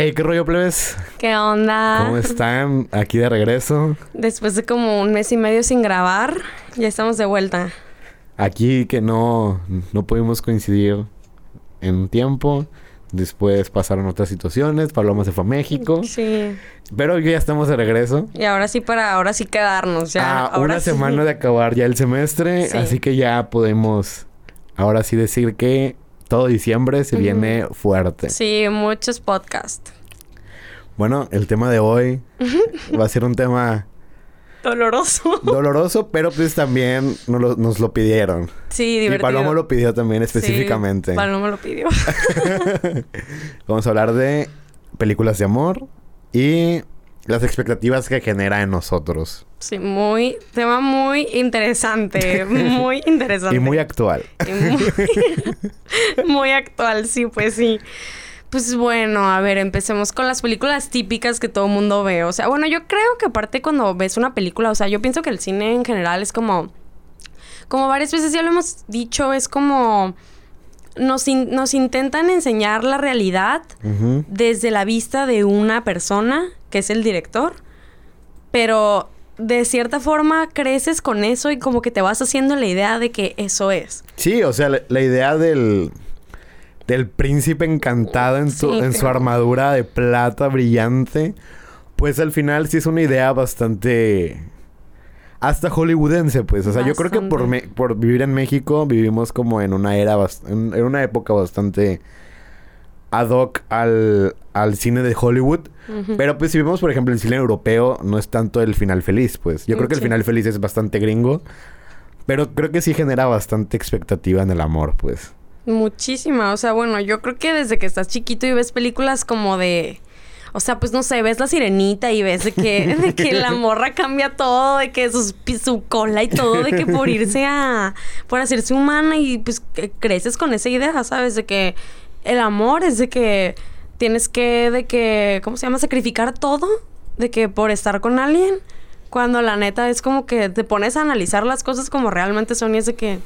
Hey, ¿qué rollo, plebes? ¿Qué onda? ¿Cómo están? Aquí de regreso. Después de como un mes y medio sin grabar, ya estamos de vuelta. Aquí que no, no pudimos coincidir en un tiempo. Después pasaron otras situaciones. Paloma se fue a México. Sí. Pero ya estamos de regreso. Y ahora sí, para ahora sí quedarnos. Ya, a ahora una sí. semana de acabar ya el semestre. Sí. Así que ya podemos ahora sí decir que todo diciembre se viene fuerte. Sí, muchos podcasts. Bueno, el tema de hoy va a ser un tema Doloroso. doloroso, pero pues también nos lo, nos lo pidieron. Sí, Y divertido. Paloma lo pidió también Sí, específicamente. Paloma lo pidió. Vamos a hablar de películas de amor y las expectativas que genera en nosotros. Sí, muy... Tema muy interesante. Muy interesante. Y muy actual. Y muy, muy actual, sí, pues sí. Pues bueno, a ver, empecemos con las películas típicas que todo el mundo ve. O sea, bueno, yo creo que aparte cuando ves una película, o sea, yo pienso que el cine en general es como... Como varias veces ya lo hemos dicho, es como... Nos, in- nos intentan enseñar la realidad desde la vista de una persona, que es el director, pero de cierta forma creces con eso y como que te vas haciendo la idea de que eso es. Sí, o sea, la, la idea del, del príncipe encantado en, su, Sí, en su armadura de plata brillante, pues al final sí es una idea bastante... Hasta hollywoodense, pues. O sea, yo creo que por, me- por vivir en México vivimos como en una era, en una época bastante ad hoc al, al cine de Hollywood. Pero pues si vemos, por ejemplo, el cine europeo, no es tanto el final feliz, pues. Yo creo que el final feliz es bastante gringo. Pero creo que sí genera bastante expectativa en el amor, pues. Muchísima, o sea, bueno, yo creo que desde que estás chiquito y ves películas como de... O sea, pues no sé, ves la sirenita y ves de que, de que la morra cambia todo, de que pi- su cola y todo, de que por irse a... por hacerse humana y pues creces con esa idea, ¿sabes? De que el amor es de que tienes que, de que, ¿cómo se llama? Sacrificar todo, de que por estar con alguien, cuando la neta es como que te pones a analizar las cosas como realmente son y es de que,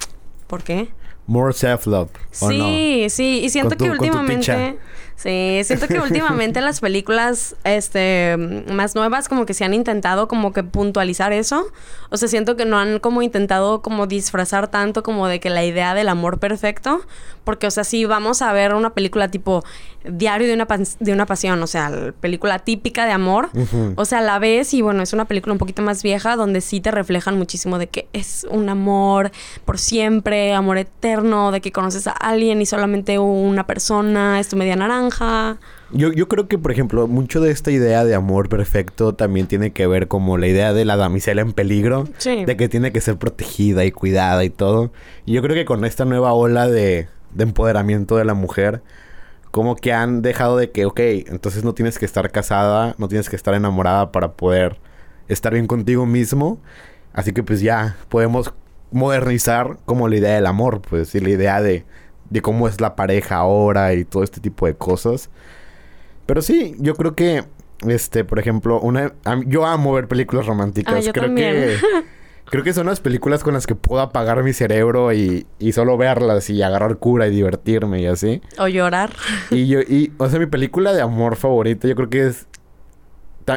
¿por qué? More self-love. ¿o no? Sí, sí, y siento tu- que últimamente. Sí, siento que últimamente las películas este más nuevas como que se han intentado como que puntualizar eso. O sea, siento que no han como intentado como disfrazar tanto como de que la idea del amor perfecto, porque o sea, si vamos a ver una película tipo Diario de una de una pasión, o sea, la película típica de amor, o sea, la ves y bueno, es una película un poquito más vieja donde sí te reflejan muchísimo de que es un amor por siempre, amor eterno, de que conoces a alguien y solamente una persona es tu media naranja. Yo, yo creo que, por ejemplo, mucho de esta idea de amor perfecto también tiene que ver como la idea de la damisela en peligro. Sí. De que tiene que ser protegida y cuidada y todo. Y yo creo que con esta nueva ola de, de empoderamiento de la mujer, como que han dejado de que, ok, entonces no tienes que estar casada, no tienes que estar enamorada para poder estar bien contigo mismo. Así que pues ya podemos modernizar como la idea del amor, pues, y la idea de, de cómo es la pareja ahora y todo este tipo de cosas. Pero sí, yo creo que, este, por ejemplo, una, yo amo ver películas románticas. Ah, yo creo también. que creo que son las películas con las que puedo apagar mi cerebro y, y solo verlas y agarrar cura y divertirme y así. O llorar. Y yo, y, o sea, mi película de amor favorita, yo creo que es.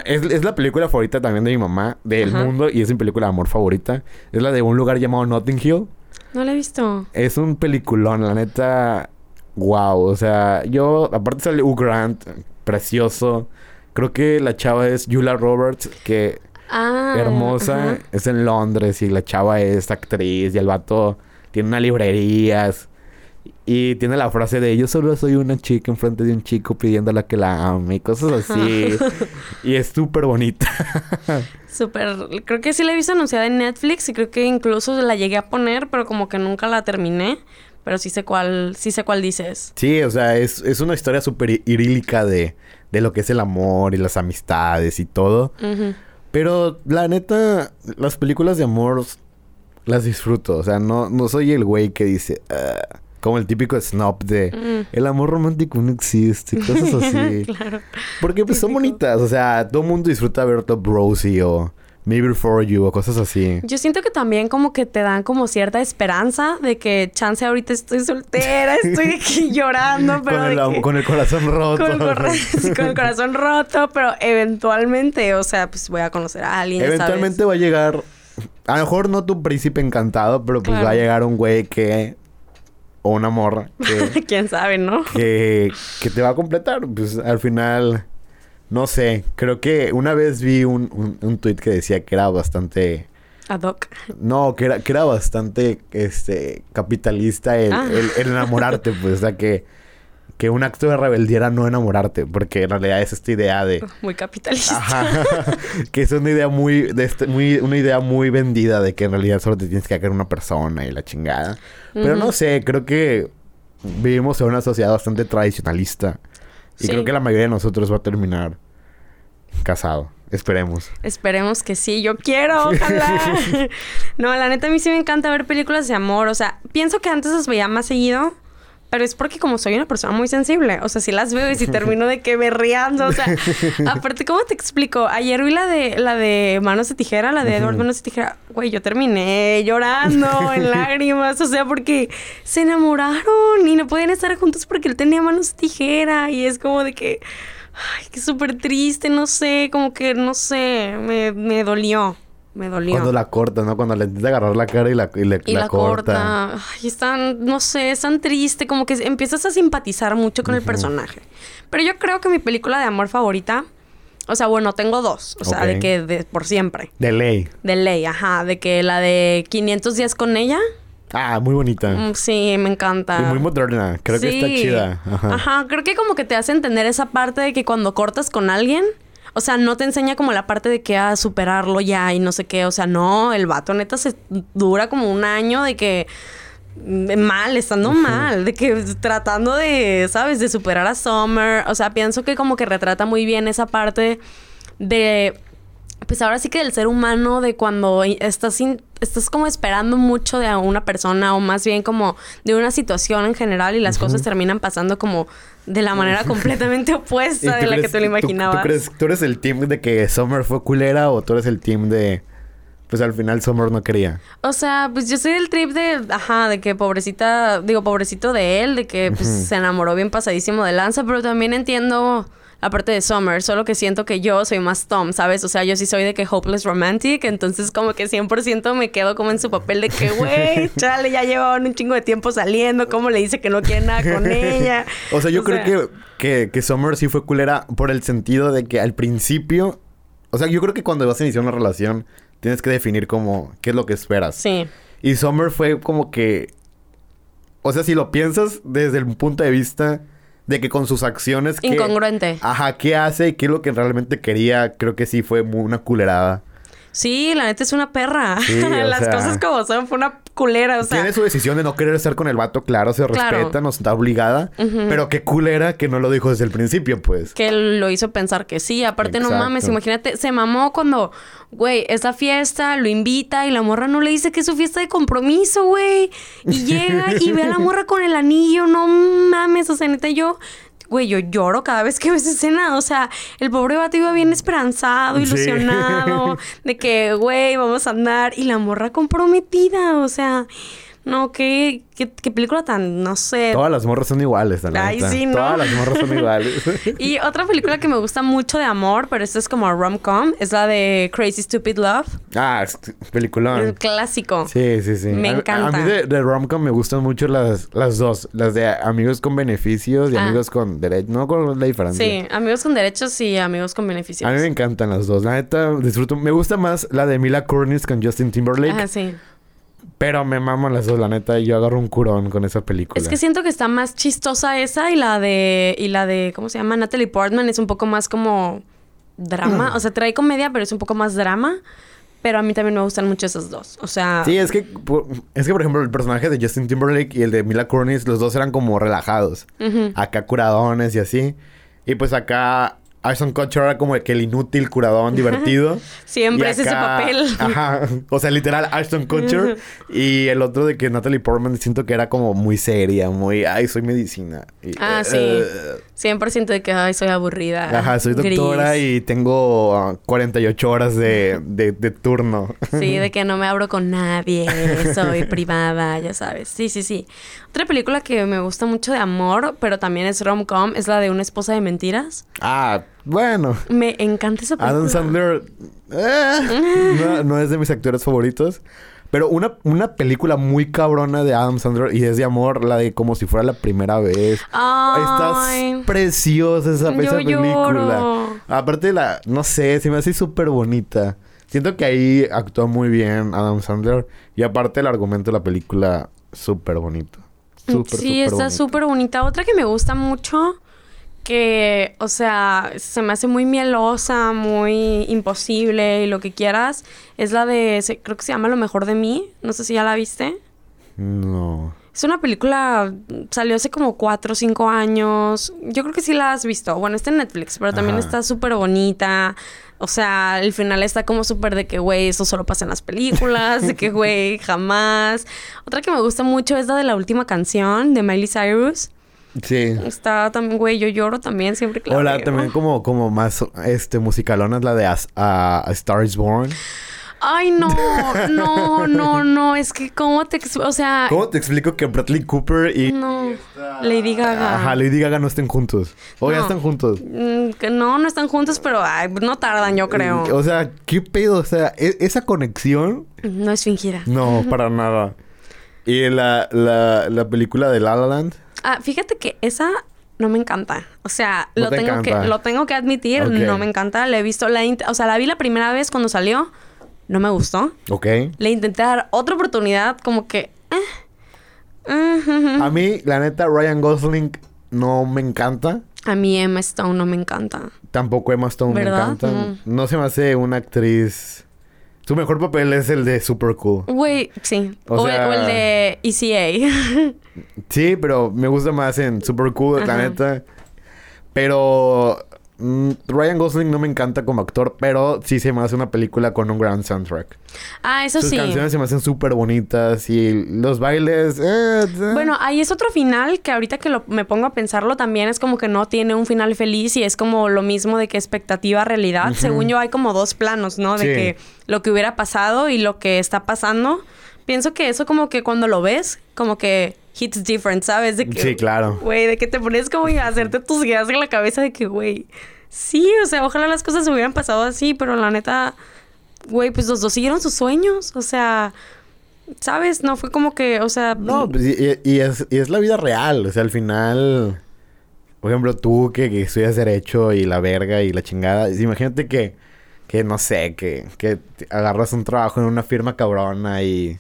Es, es la película favorita también de mi mamá, del Ajá. mundo, y es mi película de amor favorita. Es la de un lugar llamado Notting Hill. No la he visto. Es un peliculón, la neta. Wow, o sea, yo, aparte sale Hugh Grant, precioso. Creo que la chava es Julia Roberts, que Ah. hermosa. ajá. Es en Londres y la chava es actriz y el vato tiene una librería. Y tiene la frase de yo solo soy una chica enfrente de un chico pidiéndole que la ame y cosas así. y es súper bonita. Súper. Creo que sí la he visto anunciada en Netflix y creo que incluso la llegué a poner, pero como que nunca la terminé. Pero sí sé cuál, sí sé cuál dices. Sí, o sea, es, es una historia súper idílica de, de lo que es el amor y las amistades y todo. Pero la neta, las películas de amor las disfruto. O sea, no, no soy el güey que dice, "Ah", como el típico snob de Mm. el amor romántico no existe, cosas así. claro. Porque pues son bonitas. O sea, todo el mundo disfruta ver Top Rosie o Me Before You o cosas así. Yo siento que también como que te dan como cierta esperanza de que chance ahorita estoy soltera, estoy aquí llorando, pero con, el, de am- que- con el corazón roto. con el, corra- con el corazón roto, pero eventualmente, o sea, pues voy a conocer a alguien, Eventualmente va a llegar, a lo mejor no tu príncipe encantado, pero pues Claro. va a llegar un güey que, o una morra, que. Quién sabe, ¿no? que, que te va a completar. Pues al final, no sé, creo que una vez vi un, un, un tweet que decía que era bastante... Ad hoc. No, que era, que era bastante este capitalista el, Ah. el- el enamorarte, pues, o sea que, que un acto de rebeldía era no enamorarte, porque en realidad es esta idea de Muy capitalista. Ajá. que es una idea muy, de este- muy, una idea muy vendida de que en realidad solo te tienes que caer una persona y la chingada. Pero no sé, creo que vivimos en una sociedad bastante tradicionalista. Y Sí. creo que la mayoría de nosotros va a terminar casado. Esperemos. Esperemos que sí, yo quiero, ojalá. no, la neta a mí sí me encanta ver películas de amor, o sea, pienso que antes las veía más seguido, pero es porque como soy una persona muy sensible, o sea, si las veo y si termino de que berreando, o sea, aparte, ¿cómo te explico? Ayer vi la de la de Manos de Tijera, la de Edward Manos de Tijera, güey, yo terminé llorando en lágrimas, o sea, porque se enamoraron y no podían estar juntos porque él tenía manos de tijera y es como de que Ay, que súper triste, no sé, como que, no sé, me, me dolió, me dolió. Cuando la corta, ¿no? Cuando le intenta agarrar la cara y la, y le- y la, corta. Ay, es tan, no sé, es tan triste, como que empiezas a simpatizar mucho con el personaje. Pero yo creo que mi película de amor favorita, o sea, bueno, tengo dos, o sea, Ok. de que de, por siempre. De ley. De ley, ajá, de que la de 500 días con ella, Ah, muy bonita. mm, sí, me encanta. Y muy moderna. Creo que está Sí. chida. Ajá. Ajá, creo que como que te hace entender esa parte de que cuando cortas con alguien, o sea, no te enseña como la parte de que a superarlo ya y no sé qué, o sea, no, el vato neta se dura como un año de que mm, mal, estando mal, de que tratando de, ¿sabes?, de superar a Summer, o sea, pienso que como que retrata muy bien esa parte de pues ahora sí que del ser humano, de cuando estás, sin- estás como esperando mucho de una persona o más bien como de una situación en general y las cosas terminan pasando como de la manera completamente ¿Y opuesta de tú la que tú lo tú- imaginabas. ¿tú, crees, ¿Tú eres el team de que Summer fue culera o tú eres el team de... Pues al final Summer no quería. O sea, pues yo soy del trip de, ajá, de que pobrecita, digo, pobrecito de él, de que pues, se enamoró bien pasadísimo de Lanza, pero también entiendo la parte de Summer, solo que siento que yo soy más Tom, ¿sabes? O sea, yo sí soy de que hopeless romantic, entonces como que 100% me quedo como en su papel de que, güey, chale, ya llevaban un chingo de tiempo saliendo, ¿cómo le dice que no quiere nada con ella? O sea, yo O creo sea, que, que, que Summer sí fue culera por el sentido de que al principio... O sea, yo creo que cuando vas a iniciar una relación tienes que definir como qué es lo que esperas. Sí, Y Summer fue como que... O sea, si lo piensas desde el punto de vista de que con sus acciones... que- incongruente. Ajá, ¿qué hace y qué es lo que realmente quería? Creo que sí fue muy una culerada. Sí, la neta es una perra. Sí, Las sea, cosas como son, fue una culera, o sea. Tiene su decisión de no querer estar con el vato, claro, se Claro. respeta, no está obligada. Pero qué culera que no lo dijo desde el principio, pues. que lo hizo pensar que sí. Aparte, no mames, imagínate, se mamó cuando, güey, es la fiesta, lo invita y la morra no le dice que es su fiesta de compromiso, güey. Y llega y ve a la morra con el anillo, no mames, o sea, neta, yo. Güey, yo lloro cada vez que veo esa escena. O sea, el pobre vato iba bien esperanzado, Sí. ilusionado, de que, güey, vamos a andar. Y la morra comprometida, o sea, no, qué, qué, qué película tan, no sé, Todas las morras son iguales, la Ay, sí, ¿no? Todas las morras son iguales. Y otra película que me gusta mucho de amor, pero esto es como rom-com, es la de Crazy Stupid Love. ah, peliculón. El clásico. Sí, sí, sí. Me A- encanta. A, mí de, de romcom me gustan mucho las, las dos. Las de amigos con beneficios y Ah. amigos con derechos. No con la diferencia. Sí, amigos con derechos y amigos con beneficios. A mí me encantan las dos. La neta, disfruto. Me gusta más la de Mila Kunis con Justin Timberlake. Ah, sí. Pero me maman las dos, la neta. Y yo agarro un curón con esa película. Es que siento que está más chistosa esa y la de y la de ¿cómo se llama? Natalie Portman es un poco más como drama, Mm. o sea, trae comedia, pero es un poco más drama. Pero a mí también me gustan mucho esas dos. O sea, Sí, es que, por- es que, por ejemplo, el personaje de Justin Timberlake y el de Mila Kunis, los dos eran como relajados. Acá curadones y así. Y pues acá, Ashton Kutcher era como que el inútil, curadón, divertido. Siempre Y es ese acá- papel. Ajá. O sea, literal, Ashton Kutcher. y el otro de que Natalie Portman siento que era como muy seria, muy, ay, soy medicina. Y, Ah, sí. eh, 100% de que, ay, soy aburrida. Ajá, soy gris. doctora y tengo ah, 48 horas de, de, de turno. Sí, de que no me abro con nadie, soy privada, ya sabes. Sí, sí, sí. Otra película que me gusta mucho de amor, pero también es rom-com, es la de Una esposa de mentiras. Ah, bueno. Me encanta esa película. Adam Sandler eh, no, no es de mis actores favoritos. Pero una, una película muy cabrona de Adam Sandler y es de amor, la de como si fuera la primera vez. Ay. Está preciosa esa, Yo esa película. lloro. Aparte la, no sé, se me hace súper bonita. Siento que ahí actúa muy bien Adam Sandler. Y aparte el argumento de la película, súper bonito. Súper, sí, está súper bonita. Otra que me gusta mucho, que, o sea, se me hace muy mielosa, muy imposible y lo que quieras, es la de, se- creo que se llama Lo mejor de mí. No sé si ya la viste. No. Es una película, salió hace como cuatro o cinco años. Yo creo que sí la has visto. Bueno, está en Netflix, pero también Ajá. está súper bonita. O sea, el final está como súper de que, güey, eso solo pasa en las películas, de que, güey, jamás. Otra que me gusta mucho es la de la última canción de Miley Cyrus. Sí. Está también, güey, yo lloro también siempre que la Hola, también como, como más este musicalona es la de As- a, A Star is Born. Ay, no, no, no, no. Es que, ¿cómo te... O sea... ¿Cómo te explico que Bradley Cooper y... No. Lady Gaga. Ajá, Lady Gaga no estén juntos? O ya están juntos. Mm, que no, no están juntos, pero ay, no tardan, yo creo. O sea, ¿qué pedo? O sea, e- esa conexión... No es fingida. No, para nada. Y la, la, la película de La La Land. Ah, fíjate que esa no me encanta. O sea, No lo te tengo encanta. que lo tengo que admitir, no me encanta. La he visto la o sea, la vi la primera vez cuando salió, no me gustó. Ok. Le intenté dar otra oportunidad como que eh. Ujú. A mí, la neta, Ryan Gosling no me encanta. A mí Emma Stone no me encanta. Tampoco Emma Stone ¿Verdad? me encanta. Mm. No se me hace una actriz... Su mejor papel es el de Super Cool. Güey, sí. O O, el- o el de ECA. Sí, pero me gusta más en Super Cool, la Ajá. neta. Pero mm, Ryan Gosling no me encanta como actor, pero sí se me hace una película con un gran soundtrack. ah, eso Sus sí. canciones se me hacen súper bonitas y los bailes... eh, eh. Bueno, ahí es otro final que ahorita que lo- me pongo a pensarlo también es como que no tiene un final feliz y es como lo mismo de que expectativa realidad. Según yo hay como dos planos, ¿no? De Sí. que lo que hubiera pasado y lo que está pasando. Pienso que eso como que cuando lo ves, como que hits different, ¿sabes? De que, Sí, claro. Güey, de que te pones como a hacerte tus ideas en la cabeza de que, güey, sí, o sea, ojalá las cosas hubieran pasado así, pero la neta, güey, pues los dos siguieron sus sueños, o sea, ¿sabes? No fue como que, o sea, No, pues, y, y es, y es la vida real. O sea, al final... Por ejemplo, tú que, que estudias Derecho y la verga y la chingada. Imagínate que... Que no sé, que, que agarras un trabajo en una firma cabrona y...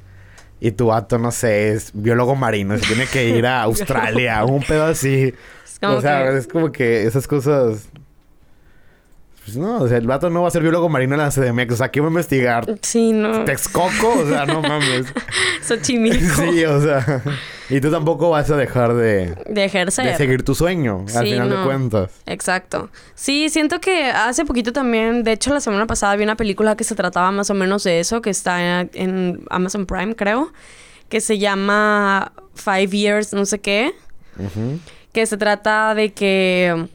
Y tu vato, no sé, es biólogo marino. Se tiene que ir a Australia. un pedo así. Es como o sea, que- es como que esas cosas... Pues no, o sea, el vato no va a ser biólogo marino en la CDMX. O sea, ¿qué va a investigar? Sí, no. ¿Texcoco? O sea, no mames. Xochimilco. Sí, o sea. Y tú tampoco vas a dejar de, De ejercer. de seguir tu sueño, al final de cuentas. Exacto. Sí, siento que hace poquito también, de hecho la semana pasada vi una película que se trataba más o menos de eso, que está en Amazon Prime, creo, que se llama Five Years, no sé qué, que se trata de que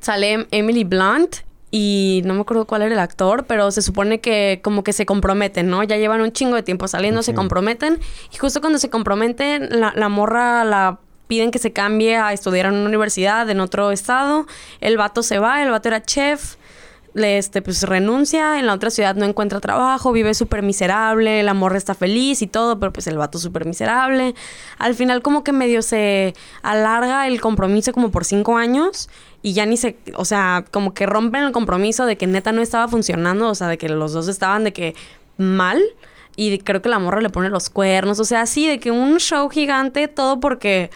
sale Emily Blunt y no me acuerdo cuál era el actor, pero se supone que como que se comprometen, ¿no? Ya llevan un chingo de tiempo saliendo, se comprometen. Y justo cuando se comprometen, la, la morra la piden que se cambie a estudiar en una universidad en otro estado, el vato se va, el vato era chef, le este pues renuncia, en la otra ciudad no encuentra trabajo, vive súper miserable, la morra está feliz y todo, pero pues el vato súper miserable. Al final como que medio se alarga el compromiso como por cinco años y ya ni se, o sea, como que rompen el compromiso de que neta no estaba funcionando, o sea, de que los dos estaban de que mal. Y creo que la morra le pone los cuernos, o sea, así de que un show gigante, todo porque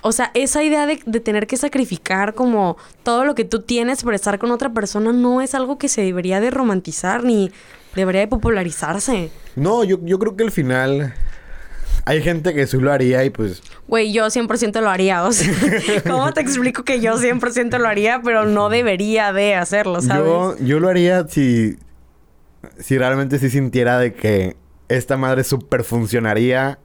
o sea, esa idea de, de tener que sacrificar como todo lo que tú tienes por estar con otra persona no es algo que se debería de romantizar ni debería de popularizarse. No, yo, yo creo que al final hay gente que sí lo haría y pues... Güey, yo 100% lo haría. O sea, ¿cómo te explico que yo 100% lo haría, pero no debería de hacerlo, ¿sabes? Yo, yo lo haría si... Si realmente sí sintiera de que esta madre super funcionaría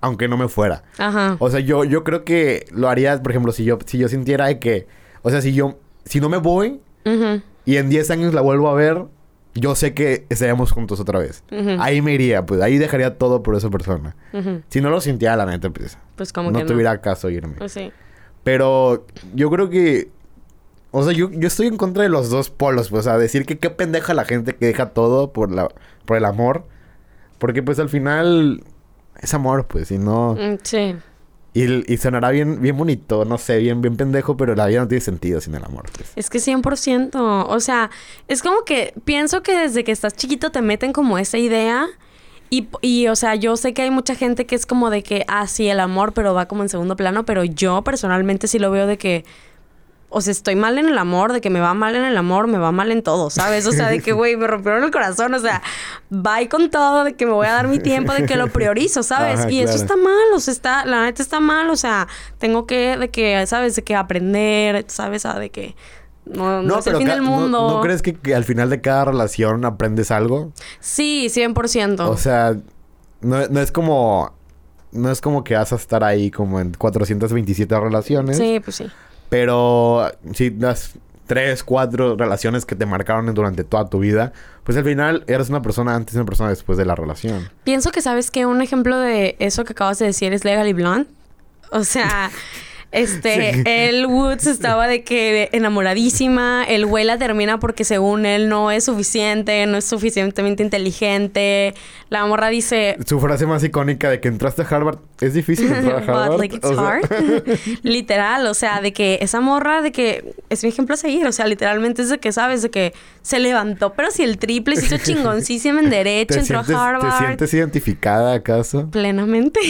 aunque no me fuera. Ajá. O sea, yo, yo creo que lo haría, por ejemplo, si yo, si yo sintiera de que... O sea, si yo... Si no me voy y en 10 años la vuelvo a ver, yo sé que estaríamos juntos otra vez. Ahí me iría, pues. Ahí dejaría todo por esa persona. Si no lo sintiera, la neta, pues... Pues como no que no. tuviera caso irme. Pues sí. Pero yo creo que. O sea, yo, yo estoy en contra de los dos polos, pues, sea, decir que qué pendeja la gente que deja todo por la, por el amor. Porque pues al final es amor, pues, y no. Mm, Sí. Y, y sonará bien, bien bonito, no sé, bien, bien pendejo, pero la vida no tiene sentido sin el amor, pues. Es que 100%. O sea, es como que pienso que desde que estás chiquito te meten como esa idea. Y, y, o sea, yo sé que hay mucha gente que es como de que, ah, sí, el amor, pero va como en segundo plano. Pero yo personalmente sí lo veo de que, o sea, estoy mal en el amor, de que me va mal en el amor, me va mal en todo, ¿sabes? O sea, de que, güey, me rompieron el corazón. O sea, bye con todo, de que me voy a dar mi tiempo, de que lo priorizo, ¿sabes? Ajá, y eso está mal, o sea, está, la neta está mal. O sea, tengo que, de que, ¿sabes? De que aprender, ¿sabes? Ah, de que no, no, es el fin del ¿no- mundo. ¿no, crees que, que al final de cada relación aprendes algo? Sí, 100%. O sea, no, no es como. No es como que vas a estar ahí como en 427 relaciones. sí, pues sí. Pero si las tres, cuatro relaciones que te marcaron durante toda tu vida, pues al final eres una persona antes y una persona después de la relación. Pienso que sabes que un ejemplo de eso que acabas de decir es Legally Blonde. O sea, este, Sí. el Woods estaba de que enamoradísima, el güey la termina porque según él no es suficiente, no es suficientemente inteligente. La morra dice, Su frase más icónica de que entraste a Harvard, es difícil entrar a Harvard. But like it's O sea, hard. literal, o sea, de que esa morra, de que es mi ejemplo a seguir, o sea, literalmente es de que sabes, de que se levantó, pero si el triple se hizo chingoncísima en derecho, ¿te entró sientes, a Harvard. ¿Te sientes identificada acaso? Plenamente.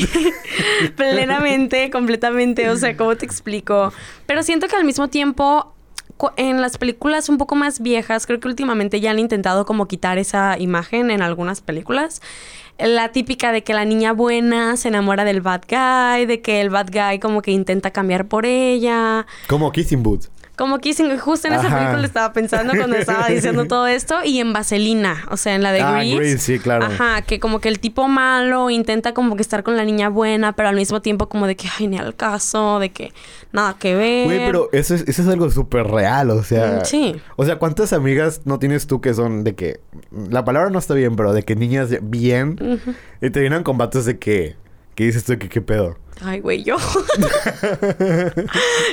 Plenamente, completamente. O sea, ¿cómo te explico? Pero siento que al mismo tiempo, en las películas un poco más viejas, creo que últimamente ya han intentado como quitar esa imagen en algunas películas. La típica de que la niña buena se enamora del bad guy, de que el bad guy como que intenta cambiar por ella. Como Kissing Booth. Como Kissing, justo en esa Ajá. película estaba pensando cuando estaba diciendo todo esto. Y en Vaselina, o sea, en la de Ah, Grease. Grease, sí, claro. Ajá, que como que el tipo malo intenta como que estar con la niña buena, pero al mismo tiempo como de que, ay, ni al caso, de que nada que ver. Güey, pero eso es, eso es algo súper real, o sea... Mm, sí. O sea, ¿cuántas amigas no tienes tú que son de que... La palabra no está bien, pero de que niñas bien... Y te vienen combates de que... ¿Qué dices tú? que qué pedo? Ay, güey, yo.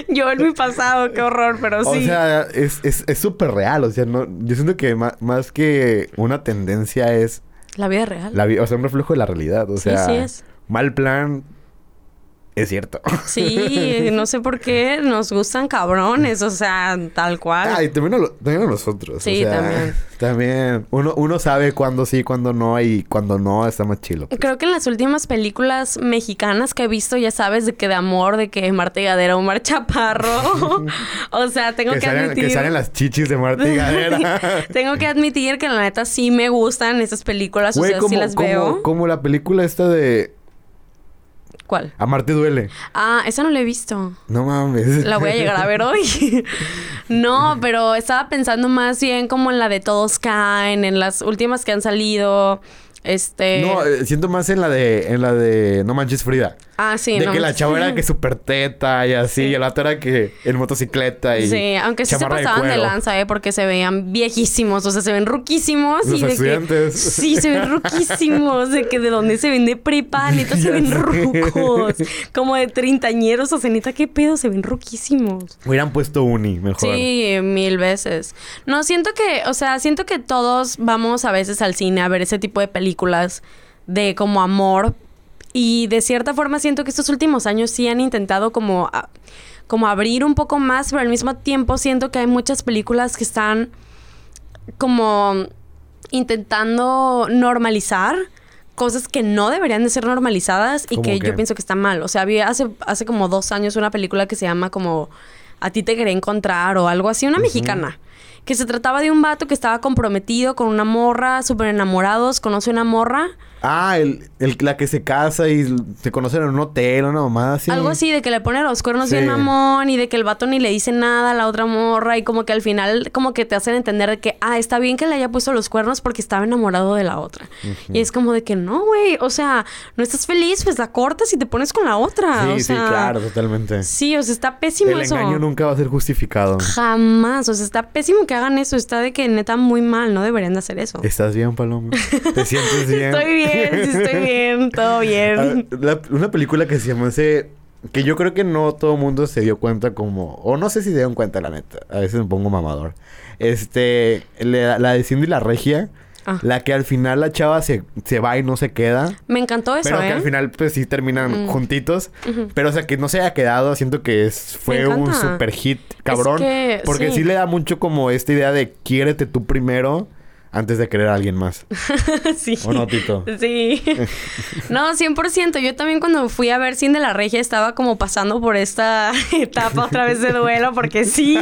yo en mi pasado, qué horror, pero sí. O sea, es es- es súper real. O sea, no, yo siento que ma- más, que una tendencia es la vida real. la o sea, un reflejo de la realidad. O Sí, sea, sí es. mal plan es cierto. Sí, no sé por qué nos gustan cabrones, o sea, tal cual. Ah, y también a, lo- también a nosotros. Sí, o sea, también. También. Uno, uno sabe cuándo sí, cuándo no. Y cuando no, está más chilo. pues. Creo que en las últimas películas mexicanas que he visto, ya sabes, de que de amor, de que Marta y Gadera, Omar Chaparro. o sea, tengo que, que, salen, admitir. que salen las chichis de Marta y Gadera. tengo que admitir que la neta sí me gustan esas películas, o Güey, sea, como, sí las como- veo. como la película esta de ¿Cuál? Amarte duele. Ah, esa no la he visto. No mames. La voy a llegar a ver hoy. no, pero estaba pensando más bien como en la de Todos Caen, en las últimas que han salido. Este. No, eh, siento más en la de en la de No manches Frida. ah, sí, de no. que la chava era que súper teta y así, y el otro era que en motocicleta y Sí, aunque sí se pasaban de, lanza, ¿eh? Porque se veían viejísimos, o sea, se ven ruquísimos. Los y de estudiantes. Que, sí, se ven ruquísimos, de que de dónde se ven de prepa, neta se ven rucos. Como de treintañeros, o sea, neta, ¿qué pedo? Se ven ruquísimos. Hubieran puesto uni mejor. Sí, mil veces. No, siento que, o sea, siento que todos vamos a veces al cine a ver ese tipo de películas de como amor. Y de cierta forma siento que estos últimos años sí han intentado como, como abrir un poco más, pero al mismo tiempo siento que hay muchas películas que están como intentando normalizar cosas que no deberían de ser normalizadas y ¿Cómo que yo pienso que está mal. O sea, había hace, hace como dos años una película que se llama como A ti te quería encontrar o algo así, una mexicana. Que se trataba de un vato que estaba comprometido con una morra, súper enamorados, conoce una morra Ah, el, el, la que se casa y se conocen en un hotel, una mamada así. Algo así, de que le pone los cuernos Sí. bien mamón y de que el vato ni le dice nada a la otra morra y como que al final como que te hacen entender de que, ah, está bien que le haya puesto los cuernos porque estaba enamorado de la otra. Y es como de que no, güey, o sea, no estás feliz, pues la cortas y te pones con la otra. Sí, o sí, sea, claro, totalmente. Sí, o sea, está pésimo el eso. engaño nunca va a ser justificado. Jamás, o sea, está pésimo que hagan eso, está de que neta muy mal, no deberían de hacer eso. ¿Estás bien, Paloma? ¿Te sientes bien? Estoy bien, sí estoy bien, todo Ah, bien. la- una película que se llama ese... Que yo creo que no todo el mundo se dio cuenta como... O no sé si se dieron cuenta, la neta. A veces me pongo mamador. Este... La, la de Cindy la Regia. Ah. La que al final la chava se, se va y no se queda. Me encantó eso, pero ¿eh? que al final pues sí terminan Mm. juntitos. Pero o sea que no se haya quedado. Siento que es, fue un super hit cabrón. que, porque sí. sí le da mucho como esta idea de quiérete tú primero antes de querer a alguien más. sí. ¿O no, Tito? Sí. no, 100%. Yo también cuando fui a ver Cine de la Regia estaba como pasando por esta etapa otra vez de duelo porque sí,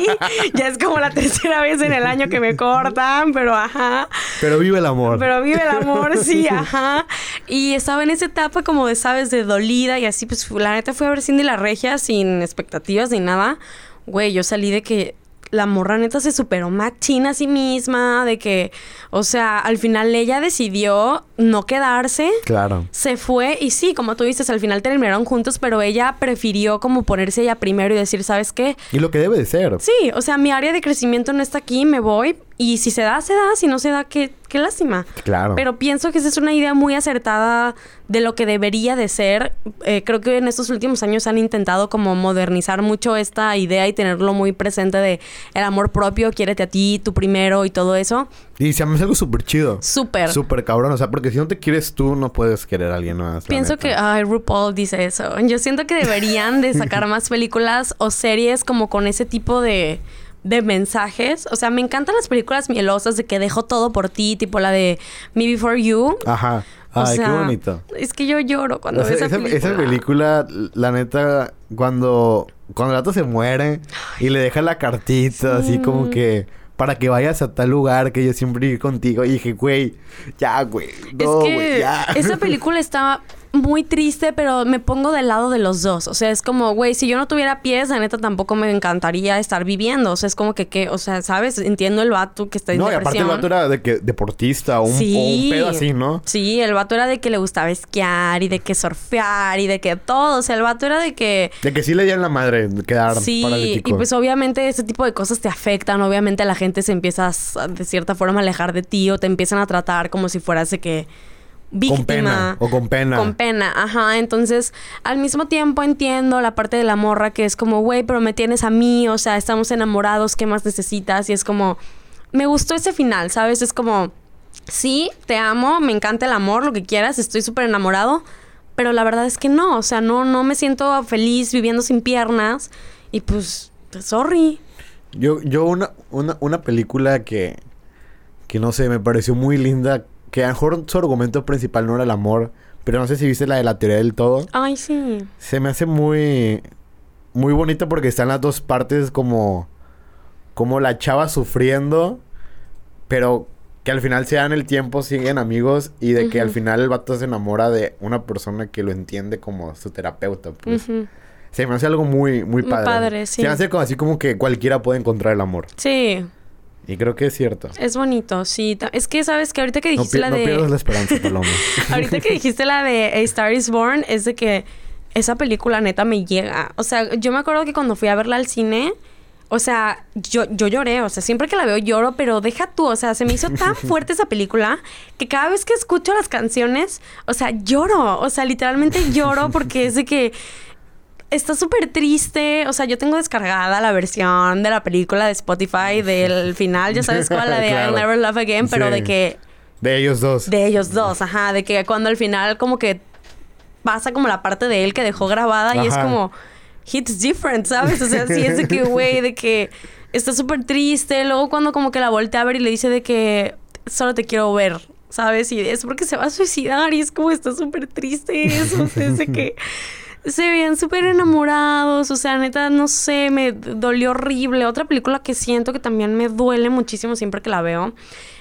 ya es como la tercera vez en el año que me cortan, pero ajá. Pero vive el amor. Pero vive el amor, sí, ajá. Y estaba en esa etapa como de, sabes, de dolida y así, pues la neta fui a ver Cindy la Regia sin expectativas ni nada. Güey, yo salí de que la morra neta se superó machina a sí misma, de que, o sea, al final ella decidió no quedarse. Claro. Se fue y sí, como tú dices, al final terminaron juntos, pero ella prefirió como ponerse ella primero y decir, ¿sabes qué? Y lo que debe de ser. Sí, o sea, mi área de crecimiento no está aquí, me voy. Y si se da, se da. Si no se da, qué, qué lástima. Claro. Pero pienso que esa es una idea muy acertada de lo que debería de ser. Eh, creo que en estos últimos años han intentado como modernizar mucho esta idea y tenerlo muy presente de el amor propio, quiérete a ti, tú primero y todo eso. Y se me hace algo súper chido. Súper. Súper cabrón. O sea, porque si no te quieres tú, no puedes querer a alguien más. Pienso que, ay, RuPaul dice eso. Yo siento que deberían de sacar más películas o series como con ese tipo de, de mensajes. O sea, me encantan las películas mielosas de que dejo todo por ti, tipo la de Me Before You. Ajá. O Ay, qué sea, bonito. Es que yo lloro cuando O sea, veo esa, esa, película. esa película, la neta, cuando, cuando el gato se muere y le deja la cartita, así como que para que vayas a tal lugar que yo siempre iré contigo. Y dije, güey, ya, güey. No, es güey, que ya. esa película está muy triste, pero me pongo del lado de los dos. O sea, es como, güey, si yo no tuviera pies, la neta tampoco me encantaría estar viviendo. O sea, es como que, que o sea, ¿sabes? Entiendo el vato que está en No, y aparte el depresión. vato era de que deportista o un, o un pedo así, ¿no? Sí, el vato era de que le gustaba esquiar y de que surfear y de que todo. O sea, el vato era de que... De que sí le dieron la madre quedar Sí, paralítico. y pues obviamente ese tipo de cosas te afectan. Obviamente la gente se empieza a, de cierta forma a alejar de ti o te empiezan a tratar como si fueras de que víctima. Con pena, o con pena. Con pena, ajá. Entonces, al mismo tiempo entiendo la parte de la morra que es como, güey, pero me tienes a mí, o sea, estamos enamorados, ¿qué más necesitas? Y es como, me gustó ese final, ¿sabes? Es como, sí, te amo, me encanta el amor, lo que quieras, estoy súper enamorado, pero la verdad es que no, o sea, no, no me siento feliz viviendo sin piernas y pues, sorry. Yo, yo una, una, una película que, que no sé, me pareció muy linda, que a lo mejor su argumento principal no era el amor, pero no sé si viste la de la teoría del todo. Ay, sí. Se me hace muy, muy bonita porque están las dos partes como, como la chava sufriendo, pero que al final se dan el tiempo, siguen amigos y de que al final el vato se enamora de una persona que lo entiende como su terapeuta, pues. Ujú. Se me hace algo muy, muy Muy padre. padre, sí. Se me hace como así como que cualquiera puede encontrar el amor. Sí, Y creo que es cierto. es bonito, sí. Es que, ¿sabes? Que ahorita que No, dijiste la no de... pierdas la esperanza, Paloma. Ahorita que dijiste la de A Star is Born, es de que esa película neta me llega. O sea, yo me acuerdo que cuando fui a verla al cine, o sea, yo, yo lloré. O sea, siempre que la veo lloro, pero deja tú. O sea, se me hizo tan fuerte esa película que cada vez que escucho las canciones, o sea, lloro. O sea, literalmente lloro porque es de que. Está súper triste. O sea, yo tengo descargada la versión de la película de Spotify del final. Ya sabes cuál, la de Claro. I'll Never Love Again, pero Sí. de que De ellos dos. de ellos dos, ajá, de que cuando al final como que pasa como la parte de él que dejó grabada y es como hits different, ¿sabes? O sea, sí es de que güey, de que está súper triste, luego cuando como que la voltea a ver y le dice de que solo te quiero ver, ¿sabes? Y es porque se va a suicidar y es como está súper triste eso, o sea, es de que se veían súper enamorados, o sea, neta, no sé, me dolió horrible. Otra película que siento que también me duele muchísimo siempre que la veo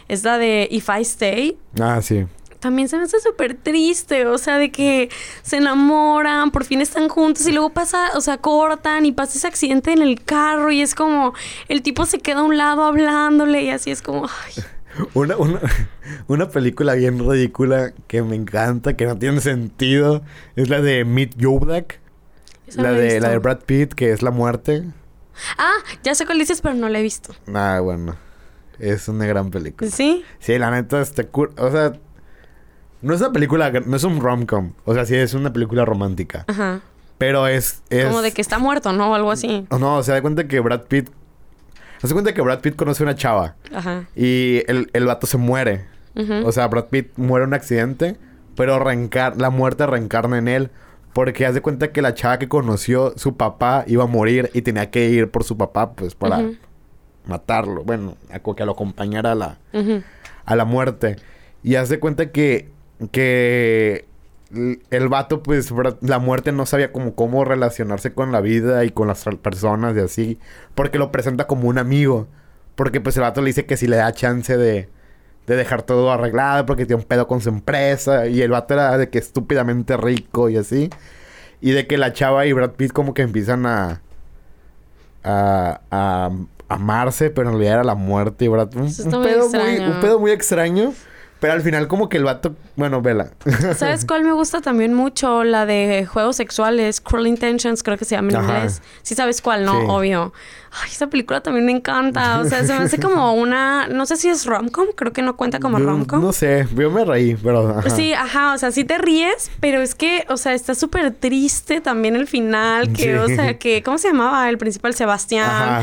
es la de If I Stay. Ah, sí. también se me hace súper triste, o sea, de que se enamoran, por fin están juntos y luego pasa, o sea, cortan y pasa ese accidente en el carro y es como el tipo se queda a un lado hablándole y así es como, ay. Una, una, una película bien ridícula que me encanta, que no tiene sentido, es la de Meet Joe Black. Esa La de, la de. Brad Pitt, que es la muerte. Ah, ya sé cuál dices, pero no la he visto. Ah, bueno. Es una gran película. ¿Sí? Sí, la neta, este... cur- O sea... No es una película... No es un rom-com. O sea, sí es una película romántica. Ajá. Pero es... es... Como de que está muerto, ¿no? O algo así. No, se da cuenta que Brad Pitt... Da cuenta que Brad Pitt conoce a una chava. Ajá. Y el, el vato se muere. Ujú. O sea, Brad Pitt muere en un accidente. Pero reencar la muerte reencarna en él. Porque hace cuenta que la chava que conoció, su papá iba a morir y tenía que ir por su papá, pues para matarlo. Bueno, a que lo acompañara a la, a la muerte. Y hace cuenta que, que el vato, pues, la muerte no sabía como cómo relacionarse con la vida y con las personas y así. Porque lo presenta como un amigo. Porque pues el vato le dice que si le da chance de, de dejar todo arreglado porque tiene un pedo con su empresa. Y el vato era de que estúpidamente rico y así. Y de que la chava y Brad Pitt como que empiezan a... a, a amarse, pero en realidad era la muerte y Brad... Un, un pedo muy, un pedo muy extraño. Pero al final como que el vato... Bueno, vela. ¿Sabes cuál me gusta también mucho? La de juegos sexuales, Cruel Intentions, creo que se llama en Ajá. inglés. Sí sabes cuál, ¿no? Sí. Obvio. Ay, esa película también me encanta. O sea, se me hace como una... No sé si es rom-com. Creo que no cuenta como rom-com. No sé, yo me reí, pero... ajá. Sí, ajá, o sea, sí te ríes, pero es que, o sea, está súper triste también el final, que, Sí. o sea, que, ¿cómo se llamaba el principal? Sebastián. Ajá.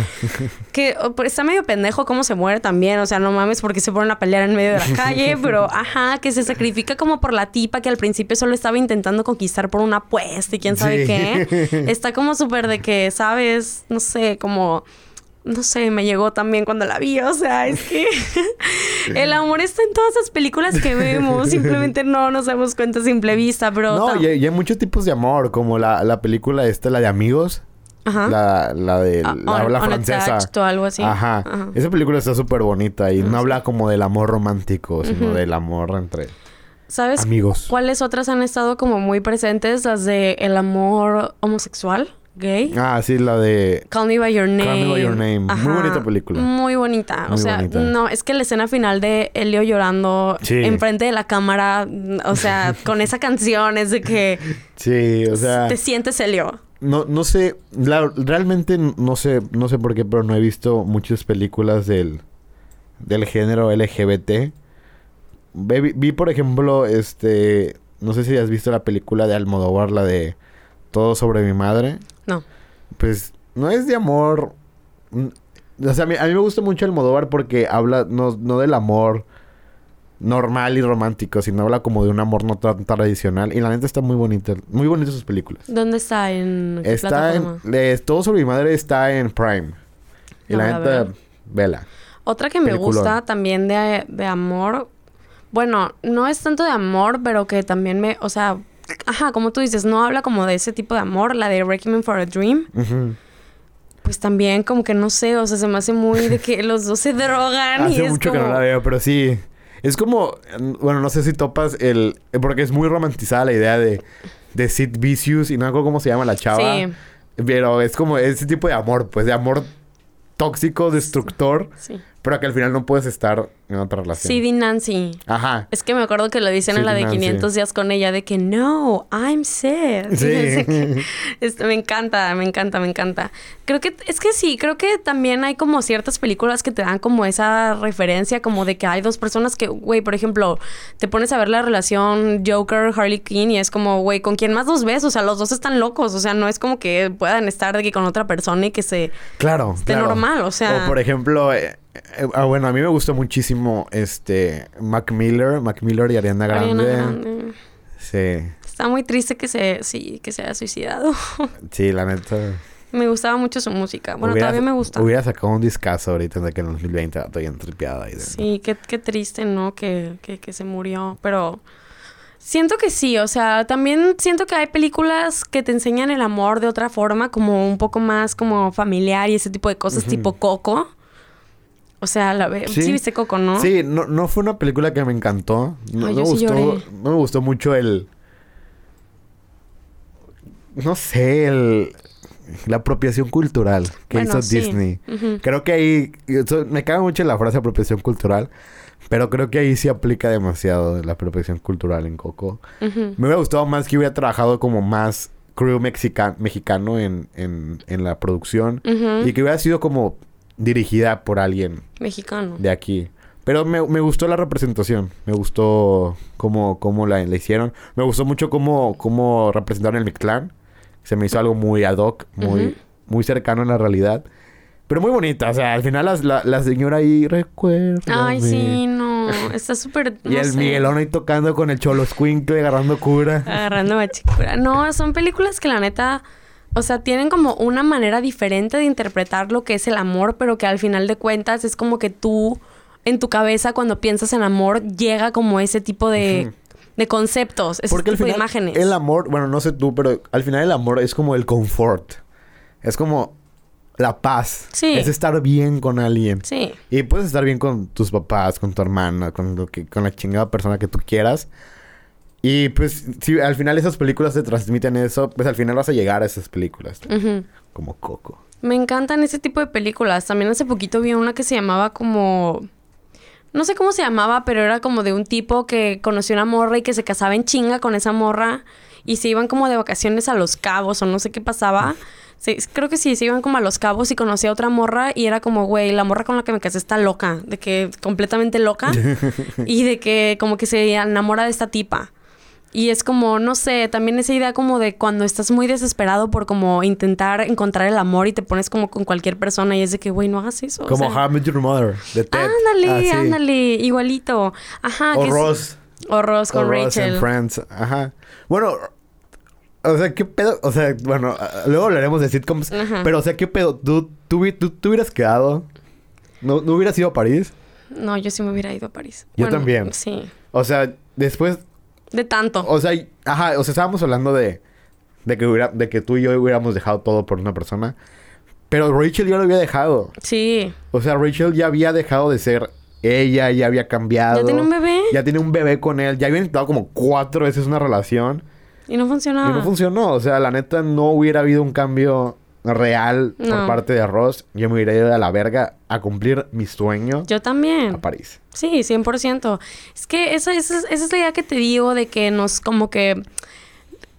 Que o, pero está medio pendejo cómo se muere también, o sea, no mames porque se ponen a pelear en medio de la calle, pero ajá, que se sacrifica como por la tipa que al principio solo estaba intentando conquistar por una apuesta y quién sabe Sí. qué. Está como súper de que, ¿sabes? No sé, como... No sé, me llegó también cuando la vi, o sea, es que el amor está en todas las películas que vemos, simplemente no nos damos cuenta a simple vista, pero... No, y hay, y hay muchos tipos de amor, como la, la película esta, la de amigos. Ajá. La, la de Ah, la, Un- la francesa. Unattached o algo así. Ajá. Ajá. Esa película está súper bonita y Ah, no sí. habla como del amor romántico, sino del amor entre ¿Sabes amigos. cuáles otras han estado como muy presentes? Las de el amor homosexual, gay. Ah, sí, la de... Call Me By Your Name. Call Me By Your Name. Muy bonita película. Muy bonita. o sea, bonita. no, es que la escena final de Elio llorando Sí. enfrente de la cámara, o sea, con esa canción es de que Sí, o sea... te sientes Elio. No, no sé, la- realmente no sé, no sé por qué, pero no he visto muchas películas del, del género LGBT. Vi, vi, por ejemplo, este, no sé si has visto la película de Almodóvar, la de Todo sobre mi madre. No. Pues no es de amor. mm, O sea, a mí, a mí me gusta mucho Almodóvar porque habla no, no del amor normal y romántico, sino habla como de un amor no tan tradicional. Y la neta está muy bonita, muy bonitas sus películas. ¿Dónde está? ¿En qué Está en... plataforma? le- todo sobre mi madre está en Prime. Y La neta, vela. Otra que me Peliculón. gusta también de, de amor. Bueno, no es tanto de amor, pero que también me. O sea, ajá, como tú dices, no habla como de ese tipo de amor, la de Requiem for a Dream. Pues también, como que no sé, o sea, se me hace muy de que los dos se drogan y Hace es mucho como. que no la veo, pero sí. Es como... Bueno, no sé si topas el... Porque es muy romantizada la idea de... De Sid Vicious. Y no me acuerdo cómo se llama la chava. Sí, Pero es como ese tipo de amor. Pues de amor tóxico, destructor. sí. Pero que al final no puedes estar en otra relación. Nancy. Ajá. Es que me acuerdo que lo dicen en la de Nancy. 500 días con ella de que no, I'm sad. Sí. Que- me encanta, me encanta, me encanta. Creo que es que sí, creo que también hay como ciertas películas que te dan como esa referencia como de que hay dos personas que, güey, por ejemplo, te pones a ver la relación Joker Harley Quinn y es como, güey, ¿con quién más los ves? O sea, los dos están locos, o sea, no es como que puedan estar de que con otra persona y que se Claro, esté claro. normal, o sea, O por ejemplo, eh, eh, ah, bueno, a mí me gustó muchísimo este Mac Miller, Mac Miller y Ariana Grande. Ariana Grande. Sí, Está muy triste que se sí, que se haya suicidado. sí, la neta. Me gustaba mucho su música. Bueno, Hubiera- todavía me gusta. Hubiera sacado un discazo ahorita de que en el 2020 estoy entripeada ahí. Sí, qué, qué triste, ¿no? Que, que, que se murió. Pero siento que sí. O sea, también siento que hay películas que te enseñan el amor de otra forma, como un poco más como familiar y ese tipo de cosas, tipo Coco. O sea, la ve... sí. viste Coco, ¿no? Sí, no, no fue una película que me encantó. No, Ay, me sí gustó, lloré. no me gustó mucho el. No sé, el. La apropiación cultural que Bueno, hizo sí. Disney. Creo que ahí. eso- me caga mucho la frase apropiación cultural. Pero creo que ahí sí aplica demasiado la apropiación cultural en Coco. Me hubiera gustado más que hubiera trabajado como más crew mexica- mexicano en, en, en la producción. Y que hubiera sido como dirigida por alguien Mexicano. de aquí. Pero me, me gustó la representación. Me gustó cómo, cómo la, la hicieron. Me gustó mucho cómo, cómo representaron el Mictlán. Se me hizo algo muy ad hoc, muy, muy cercano a la realidad. Pero muy bonita. O sea, al final las- la, la señora ahí recuerda. Ay, sí, no. Está súper... Y el sé. Miguelón ahí tocando con el Cholo Squinkle agarrando cura. Agarrando machicura. No, son películas que la neta, o sea, tienen como una manera diferente de interpretar lo que es el amor, pero que al final de cuentas es como que tú, en tu cabeza, cuando piensas en amor, llega como ese tipo de, de conceptos, ese Porque al tipo de imágenes. el amor, bueno, no sé tú, pero al final el amor es como el confort. Es como la paz. Sí. Es estar bien con alguien. Sí. Y puedes estar bien con tus papás, con tu hermana, con lo que, con la chingada persona que tú quieras. Y pues, si al final esas películas te transmiten eso, pues al final vas a llegar a esas películas. Como Coco. Me encantan ese tipo de películas. También hace poquito vi una que se llamaba como... No sé cómo se llamaba, pero era como de un tipo que conoció una morra y que se casaba en chinga con esa morra y se iban como de vacaciones a Los Cabos o no sé qué pasaba. Sí, creo que sí, se iban como a Los Cabos y conocía a otra morra y era como, güey, la morra con la que me casé está loca, de que completamente loca y de que como que se enamora de esta tipa. Y es como, no sé, también esa idea como de cuando estás muy desesperado por como intentar encontrar el amor y te pones como con cualquier persona y es de que, güey, no hagas eso. o Como sea. How I Met Your Mother, de Ted. Ándale, Ah, sí. ándale, igualito. Ajá. O que es- Ross. O Ross con o Ross Rachel. and Friends. Ajá. Bueno, o sea, ¿qué pedo? O sea, bueno, ah, luego hablaremos de sitcoms. Ajá. Pero, o sea, ¿qué pedo? ¿Tú, tú, tú hubieras quedado? ¿No, ¿No hubieras ido a París? No, yo sí me hubiera ido a París. Yo también. Sí. O sea, después... De tanto. O sea, ajá, o sea, estábamos hablando de... De que, hubiera, de que tú y yo hubiéramos dejado todo por una persona. Pero Rachel ya lo había dejado. Sí. O sea, Rachel ya había dejado de ser ella, ya había cambiado. ¿Ya tiene un bebé? Ya tiene un bebé con él. Ya habían intentado como cuatro veces una relación. Y no funcionaba. Y no funcionó. O sea, la neta no hubiera habido un cambio real por parte de Ross. Yo me hubiera ido a la verga a cumplir mi sueño Yo también. a París. Sí, 100%. Es que esa, esa, es- esa es la idea que te digo de que nos como que...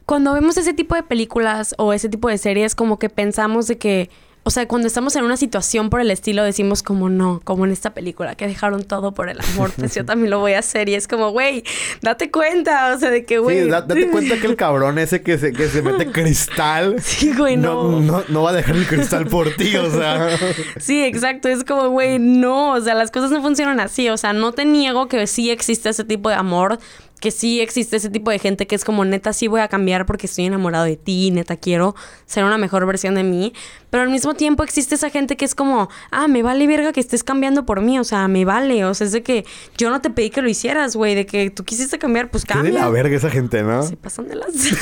Cuando vemos ese tipo de películas o ese tipo de series, como que pensamos de que... O sea, cuando estamos en una situación por el estilo, decimos como no, como en esta película, que dejaron todo por el amor, pues yo también lo voy a hacer. Y es como, güey, date cuenta, o sea, de que, güey... Sí, da- date cuenta que el cabrón ese que se, que se mete cristal. Sí, güey, no. no, no va a dejar el cristal por ti, o sea. Sí, exacto. Es como, güey, no. O sea, las cosas no funcionan así. O sea, no te niego que sí existe ese tipo de amor. Que sí existe ese tipo de gente que es como, neta, sí voy a cambiar porque estoy enamorado de ti. Neta, quiero ser una mejor versión de mí. Pero al mismo tiempo existe esa gente que es como, ah, me vale verga que estés cambiando por mí. O sea, me vale. O sea, es de que yo no te pedí que lo hicieras, güey. De que tú quisiste cambiar, pues Qué de cambia. la verga esa gente, ¿no? Se pasan de lanza.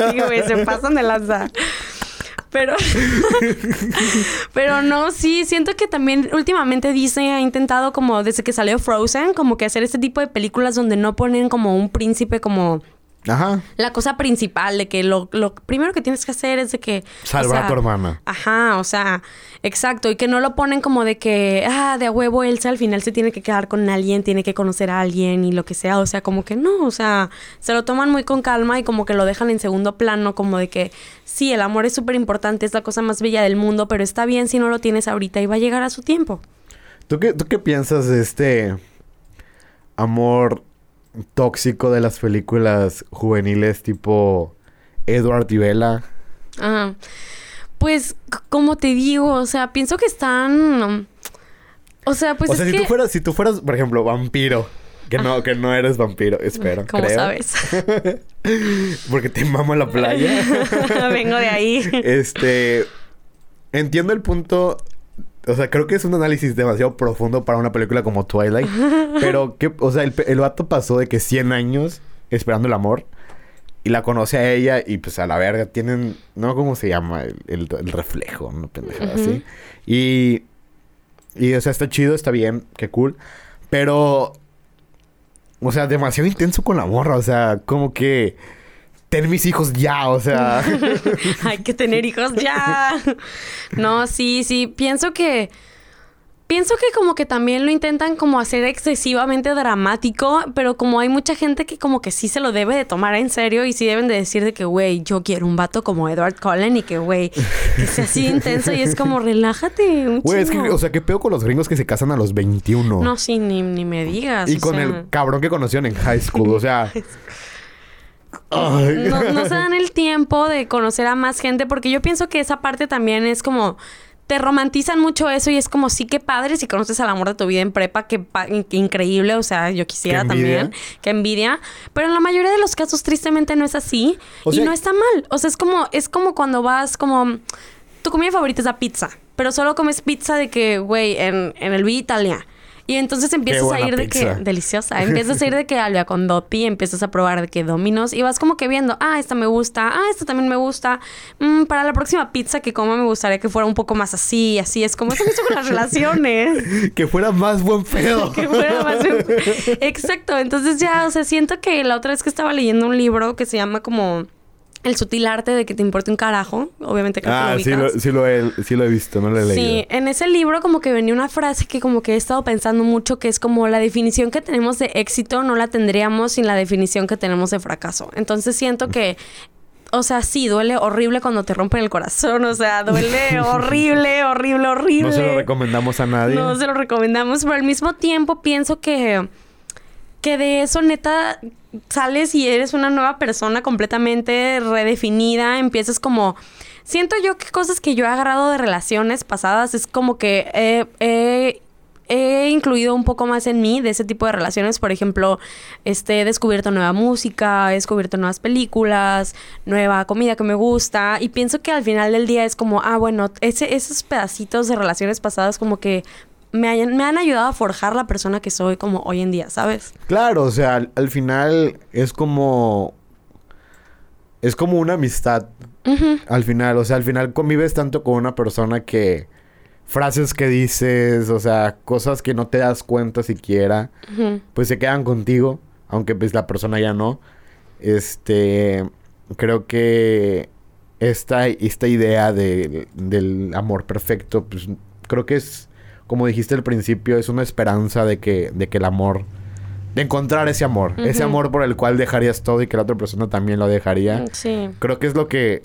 sí, güey, se pasan de lanza. Pero. Pero no, sí, siento que también últimamente Disney ha intentado, como desde que salió Frozen, como que hacer este tipo de películas donde no ponen como un príncipe como. Ajá. La cosa principal de que lo, lo primero que tienes que hacer es de que... o Salvar a tu hermana. Ajá, o sea, exacto. Y que no lo ponen como de que, ah, de a huevo Elsa al final se tiene que quedar con alguien, tiene que conocer a alguien y lo que sea. O sea, como que no, o sea, se lo toman muy con calma y como que lo dejan en segundo plano, como de que sí, el amor es súper importante, es la cosa más bella del mundo, pero está bien si no lo tienes ahorita y va a llegar a su tiempo. ¿Tú qué, ¿Tú qué piensas de este amor tóxico de las películas juveniles tipo Edward y Bella? Ajá. Pues, como te digo, o sea, pienso que están... O sea, pues o sea, es si que... tú fueras, si tú fueras, por ejemplo, vampiro, que no, que no eres vampiro, espero. ¿Cómo creo. sabes? Porque te mamo la playa. Vengo de ahí. este. Entiendo el punto. O sea, creo que es un análisis demasiado profundo para una película como Twilight. pero, que, o sea, el, el vato pasó de que 100 años esperando el amor. Y la conoce a ella y pues a la verga tienen... No, ¿cómo se llama? El, el- el reflejo, una pendejada así. Y... Y, o sea, está chido, está bien, qué cool. Pero, o sea, demasiado intenso con la morra. O sea, como que ten mis hijos ya, o sea. Hay que tener hijos ya. no, sí, sí. Pienso que. Pienso que como que también lo intentan como hacer excesivamente dramático, pero como hay mucha gente que como que sí se lo debe de tomar en serio y sí deben de decir de que, güey, yo quiero un vato como Edward Cullen y que, güey, que sea así intenso y es como, relájate Güey, es que, o sea, ¿qué pedo con los gringos que se casan a los 21? No, sí, ni, ni me digas. Y con el cabrón que conocieron en high school, o sea... No, no se dan el tiempo de conocer a más gente porque yo pienso que esa parte también es como te romantizan mucho eso y es como sí que padre si conoces al amor de tu vida en prepa, que, increíble, o sea, yo quisiera también, que envidia, pero en la mayoría de los casos tristemente no es así y no está mal, o sea, es como es como cuando vas como tu comida favorita es la pizza, pero solo comes pizza de que, güey, en, en el Villa Italia y entonces empiezas a ir de que, deliciosa, empiezas a ir de que Alvia con Dopi, empiezas a probar de que Dominos y vas como que viendo, ah, esta me gusta, ah, esta también me gusta. Mm, para la próxima pizza que como me gustaría que fuera un poco más así, así es como eso con las relaciones. que fuera más buen pedo. que fuera más buen Exacto, entonces ya, o sea, siento que la otra vez que estaba leyendo un libro que se llama como el sutil arte de que te importe un carajo. Obviamente creo ah, que lo sí, lo, sí, lo he, sí lo he visto, no lo he leído. Sí, en ese libro como que venía una frase que como que he estado pensando mucho, que es como la definición que tenemos de éxito no la tendríamos sin la definición que tenemos de fracaso. Entonces siento que o sea, sí, duele horrible cuando te rompen el corazón. O sea, duele horrible, horrible, horrible. No se lo recomendamos a nadie. No se lo recomendamos, pero al mismo tiempo pienso que, que de eso neta sales y eres una nueva persona completamente redefinida, empiezas como... Siento yo que cosas que yo he agarrado de relaciones pasadas es como que he, incluido un poco más en mí de ese tipo de relaciones. Por ejemplo, este, he descubierto nueva música, he descubierto nuevas películas, nueva comida que me gusta. Y pienso que al final del día es como, ah, bueno, ese, esos pedacitos de relaciones pasadas como que me, me han ayudado a forjar la persona que soy como hoy en día, ¿sabes? Claro, o sea, al, final es como... Es como una amistad. Al final, o sea, al final convives tanto con una persona que... Frases que dices, o sea, cosas que no te das cuenta siquiera, pues se quedan contigo, aunque pues la persona ya no. Este, creo que esta, esta idea de, del amor perfecto, pues creo que es como dijiste al principio, es una esperanza de que, de que el amor, de encontrar ese amor, ese amor por el cual dejarías todo y que la otra persona también lo dejaría. Mm, sí. Creo que es lo que,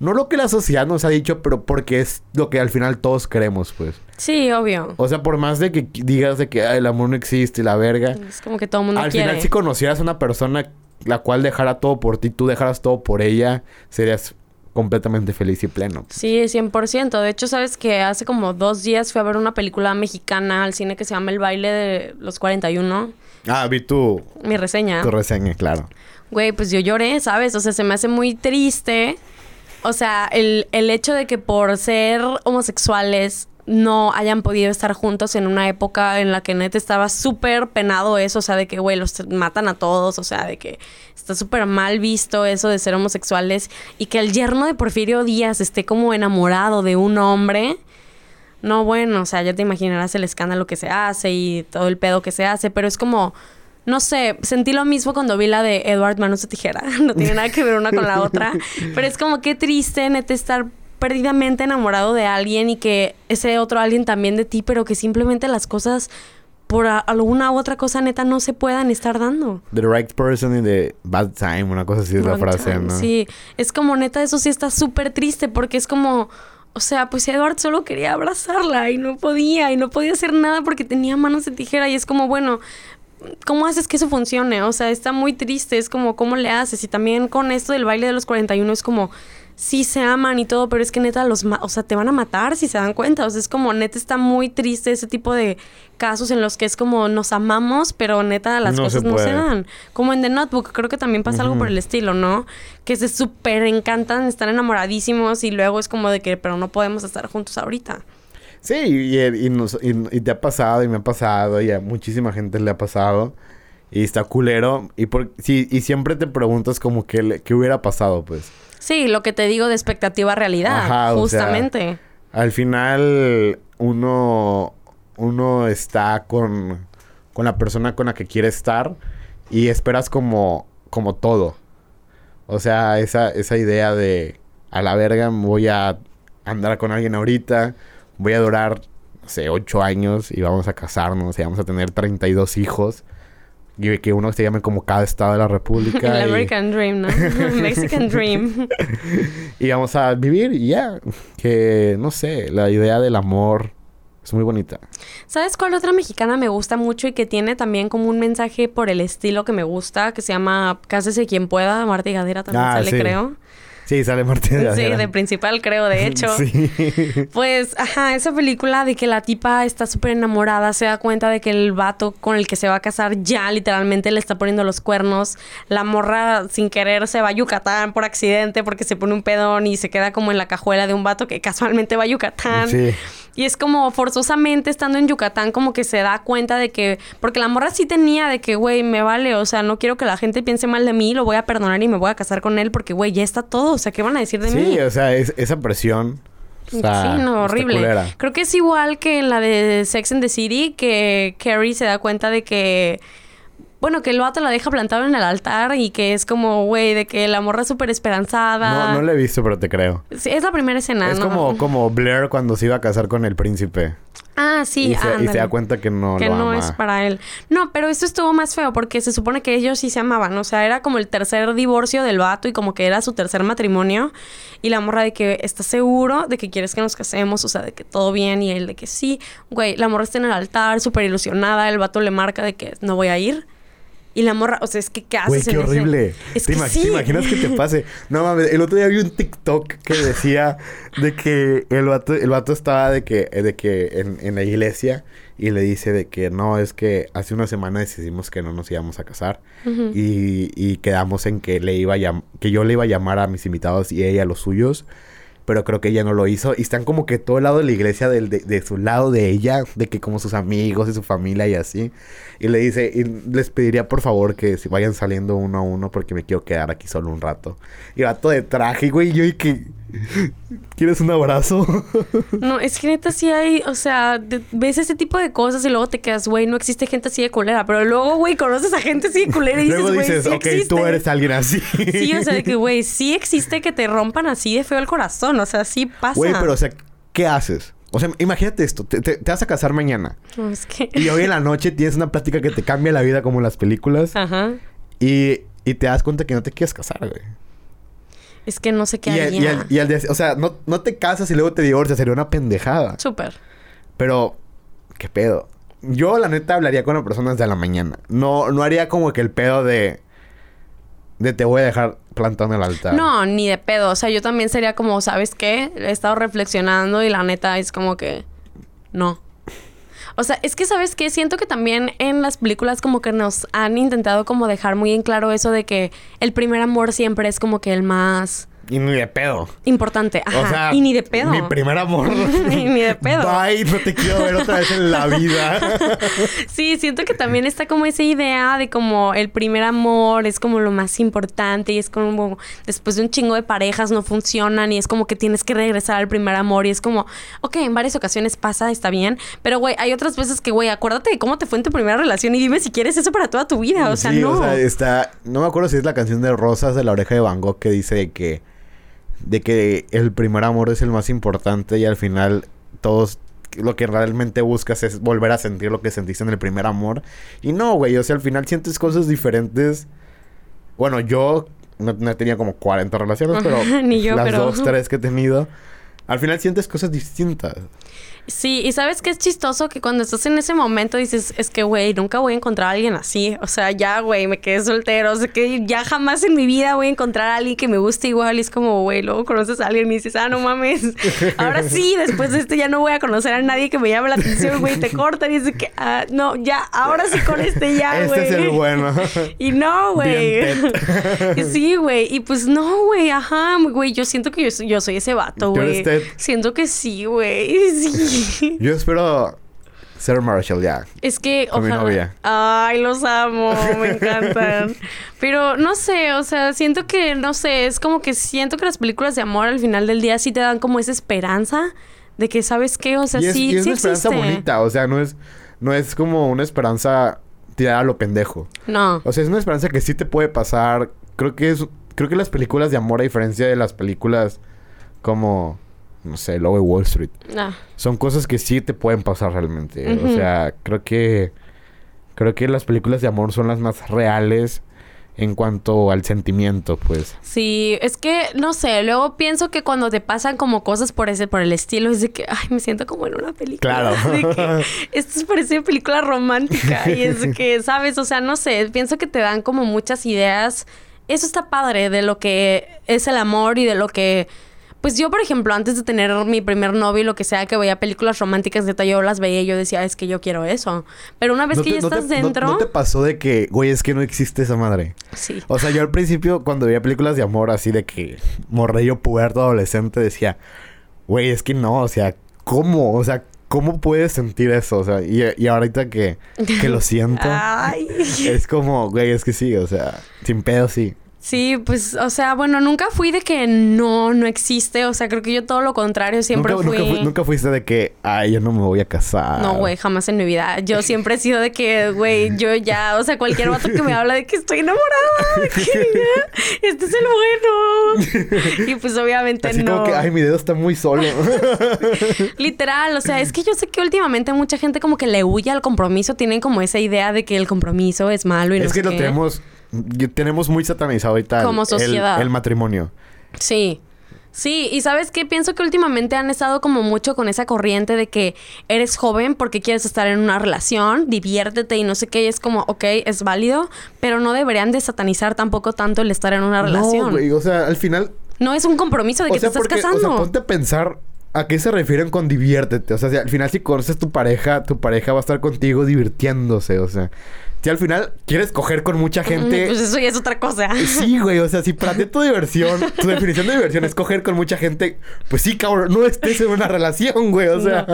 no lo que la sociedad nos ha dicho, pero porque es lo que al final todos queremos, pues. Sí, obvio. O sea, por más de que digas de que el amor no existe y la verga. Es como que todo el mundo Al quiere. final, si conocieras a una persona la cual dejara todo por ti, tú dejaras todo por ella, serías completamente feliz y pleno. Sí, 100%. De hecho, sabes que hace como dos días fui a ver una película mexicana al cine que se llama El baile de los 41. Ah, vi tu... Mi reseña. Tu reseña, claro. Güey, pues yo lloré, ¿sabes? O sea, se me hace muy triste. O sea, el, el hecho de que por ser homosexuales no hayan podido estar juntos en una época en la que neta estaba súper penado eso, o sea, de que, güey, los matan a todos, o sea, de que está súper mal visto eso de ser homosexuales y que el yerno de Porfirio Díaz esté como enamorado de un hombre. No, bueno, o sea, ya te imaginarás el escándalo que se hace y todo el pedo que se hace, pero es como, no sé, sentí lo mismo cuando vi la de Edward Manos de Tijera. No tiene nada que ver una con la otra, pero es como qué triste, neta, estar perdidamente enamorado de alguien y que ese otro alguien también de ti, pero que simplemente las cosas por alguna u otra cosa neta no se puedan estar dando. The right person in the bad time, una cosa así es la frase, ¿no? Sí, es como neta, eso sí está súper triste porque es como, o sea, pues Edward solo quería abrazarla y no podía y no podía hacer nada porque tenía manos de tijera y es como, bueno, ¿cómo haces que eso funcione? O sea, está muy triste, es como, ¿cómo le haces? Y también con esto del baile de los 41 es como sí se aman y todo, pero es que neta los, o sea, te van a matar si se dan cuenta. O sea, es como neta está muy triste ese tipo de casos en los que es como nos amamos, pero neta las cosas no se dan. Como en The Notebook, creo que también pasa algo por el estilo, ¿no? Que se súper encantan, están enamoradísimos y luego es como de que, pero no podemos estar juntos ahorita. Sí, y, te ha pasado y me ha pasado y a muchísima gente le ha pasado. Y está culero. Y, por, sí, y siempre te preguntas como que, qué hubiera pasado, pues. Sí, lo que te digo de expectativa realidad, justamente. al final, uno, uno está con, con la persona con la que quiere estar y esperas como, como todo. O sea, esa, esa idea de a la verga voy a andar con alguien ahorita, voy a durar, no sé, ocho años y vamos a casarnos y vamos a tener 32 hijos. Y que uno se llame como cada estado de la república. El y- American Dream, ¿no? Mexican Dream. y vamos a vivir y ya. Que, no sé, la idea del amor es muy bonita. ¿Sabes cuál otra mexicana me gusta mucho y que tiene también como un mensaje por el estilo que me gusta? Que se llama Cásese quien pueda. Marta y Gadera también Ah, sale, sí. creo. Sí, sale Martín de Sí, de principal, creo, de hecho. Sí. Pues, ajá, esa película de que la tipa está súper enamorada, se da cuenta de que el vato con el que se va a casar ya literalmente le está poniendo los cuernos. La morra sin querer se va a Yucatán por accidente porque se pone un pedón y se queda como en la cajuela de un vato que casualmente va a Yucatán. Sí. Y es como forzosamente estando en Yucatán como que se da cuenta de que... Porque la morra sí tenía de que, güey, me vale, o sea, no quiero que la gente piense mal de mí, lo voy a perdonar y me voy a casar con él porque, güey, ya está todo, o sea, ¿qué van a decir de mí? Sí, o sea, es- esa presión. está- sí, no, horrible. culera. Creo que es igual que en la de Sex and the City, que Carrie se da cuenta de que. Bueno, que el vato la deja plantado en el altar y que es como, güey, de que la morra es súper esperanzada. No, no lo he visto, pero te creo. Sí, es la primera escena, es ¿no? como, como Blair cuando se iba a casar con el príncipe. Ah, sí, y, se, y se da cuenta que no que lo no ama. es para él. No, pero esto estuvo más feo porque se supone que ellos sí se amaban. O sea, era como el tercer divorcio del vato y como que era su tercer matrimonio. Y la morra de que ¿estás seguro de que quieres que nos casemos? O sea, de que todo bien. Y él de que sí. Güey, la morra está en el altar, súper ilusionada. El vato le marca de que no voy a ir. Y la morra, o sea, es que ¿qué haces Güey, qué en ese- horrible. Es ¿Te, que imag- sí. te imaginas que te pase? No mames, el otro día vi un TikTok que decía de que el vato, el vato estaba de que, de que en, en la iglesia y le dice de que no, es que hace una semana decidimos que no nos íbamos a casar y, y quedamos en que le iba a que yo le iba a llamar a mis invitados y ella a los suyos. Pero creo que ella no lo hizo. Y están como que todo el lado de la iglesia del- de, de su lado de ella. De que como sus amigos y su familia y así. Y le dice, y les pediría por favor que se vayan saliendo uno a uno porque me quiero quedar aquí solo un rato. Y vato de traje, güey. Yo y que... ¿Quieres un abrazo? No, es que neta sí hay, o sea, de- ves ese tipo de cosas y luego te quedas, güey, no existe gente así de culera. Pero luego, güey, conoces a gente así de culera y dices, Luego güey, dices, sí ok, tú existe". eres alguien así. Sí, o sea, de que, güey, sí existe que te rompan así de feo el corazón. O sea, sí pasa. Güey, pero o sea, ¿qué haces? O sea, imagínate esto. Te, te- te vas a casar mañana. No, es que... Y hoy en la noche tienes una plática que te cambia la vida como en las películas. Ajá. Y, y te das cuenta que no te quieres casar, güey. Es que no sé qué Y, al- haría. y, al- y al día- o sea, no, no te casas y luego te divorcias, sería una pendejada. Súper. Pero, ¿qué pedo? Yo, la neta, hablaría con la persona desde la mañana. No, no haría como que el pedo de. De te voy a dejar plantado en el altar. No, ni de pedo. O sea, yo también sería como, ¿sabes qué? He estado reflexionando y la neta es como que... No. O sea, es que, ¿sabes qué? Siento que también en las películas como que nos han intentado como dejar muy en claro eso de que el primer amor siempre es como que el más Y ni de pedo. importante. Ajá. O sea, y ni de pedo. Mi primer amor. Y ni de pedo. Bye, no te quiero ver otra vez en la vida. Sí, siento que también está como esa idea de como el primer amor es como lo más importante y es como después de un chingo de parejas no funcionan y es como que tienes que regresar al primer amor y es como, ok, en varias ocasiones pasa, está bien, pero güey, hay otras veces que, güey, acuérdate de cómo te fue en tu primera relación y dime si quieres eso para toda tu vida, o sea, sí, no. o sea, está... No me acuerdo si es la canción de Rosas de la oreja de Van Gogh que dice que... De que el primer amor es el más importante y al final todos... Lo que realmente buscas es volver a sentir lo que sentiste en el primer amor. Y no, güey. O sea, al final sientes cosas diferentes. Bueno, yo no, tenido como 40 relaciones, pero Ni yo, las pero- dos, tres que he tenido. Al final sientes cosas distintas. Sí, y sabes que es chistoso que cuando estás en ese momento dices, es que, güey, nunca voy a encontrar a alguien así. O sea, ya, güey, me quedé soltero. O sea, que ya jamás en mi vida voy a encontrar a alguien que me guste igual. Y es como, güey, luego conoces a alguien y dices, ah, no mames. Ahora sí, después de esto ya no voy a conocer a nadie que me llame la atención, güey. Te cortan y dices que, ah, no, ya, ahora sí con este ya, güey. este es el bueno. Y no, güey. Sí, güey. Y pues no, güey. Ajá, güey. Yo siento que yo, soy- yo soy ese vato, ¿Tú eres güey. Ted? Siento que sí, güey. Sí. Yo espero ser Marshall ya. Es que Con mi ojalá. novia. Ay, los amo, me encantan. Pero no sé, o sea, siento que, no sé, es como que siento que las películas de amor al final del día sí te dan como esa esperanza De que, ¿sabes qué? O sea, y es, sí, y es sí una esperanza bonita, o sea, no es, no es como una esperanza tirada a lo pendejo. No. O sea, es una esperanza que sí te puede pasar. Creo que es, creo que las películas de amor, a diferencia de las películas como, no sé, Lobo de Wall Street, Ah, son cosas que sí te pueden pasar realmente. O sea, creo que, creo que las películas de amor son las más reales en cuanto al sentimiento, pues. Sí, es que, no sé, luego pienso que cuando te pasan como cosas por ese, por el estilo, es de que, ay, me siento como en una película. Claro. De que, esto parece película romántica. Y es de que, ¿sabes? O sea, no sé, pienso que te dan como muchas ideas. Eso está padre de lo que es el amor y de lo que... Pues yo, por ejemplo, antes de tener mi primer novio y lo que sea, que veía películas románticas, neta, yo las veía y yo decía, es que yo quiero eso. Pero una vez ¿No que te- ya no te- estás no- dentro... ¿No te pasó de que, güey, es que no existe esa madre? Sí. O sea, yo al principio, cuando veía películas de amor así de que morrillo puberto adolescente, decía, güey, es que no, o sea, ¿cómo? O sea, ¿cómo puedes sentir eso? O sea, y, y ahorita que, que lo siento, Ay. es como, güey, es que sí, o sea, sin pedo sí. Sí, pues, o sea, bueno, nunca fui de que no, no existe. O sea, creo que yo todo lo contrario, siempre nunca, fui... nunca, fu- nunca fuiste de que, ay, yo no me voy a casar. No, güey, jamás en mi vida. Yo siempre he sido de que, güey, yo ya, o sea, cualquier vato que me habla de que estoy enamorada, de que ya, este es el bueno. Y pues obviamente Así no. como que, ay, mi dedo está muy solo. Literal, o sea, es que yo sé que últimamente mucha gente como que le huye al compromiso, tienen como esa idea de que el compromiso es malo y no es que sé lo qué. tenemos, tenemos muy satanizado Como el- sociedad. el matrimonio. Sí. Sí, y sabes qué, pienso que últimamente han estado como mucho con esa corriente de que eres joven porque quieres estar en una relación, diviértete y no sé qué, y es como, ok, es válido, pero no deberían de satanizar tampoco tanto el estar en una relación. No, güey, o sea, al final No es un compromiso de que te estás porque, casando. O sea, ponte a pensar a qué se refieren con diviértete. O sea, si al final si conoces tu pareja, tu pareja va a estar contigo divirtiéndose. O sea, si al final quieres coger con mucha gente... Pues eso ya es otra cosa. Sí, güey, o sea, si para ti tu diversión, tu definición de diversión es coger con mucha gente, pues sí, cabrón, no estés en una relación, güey, o sea.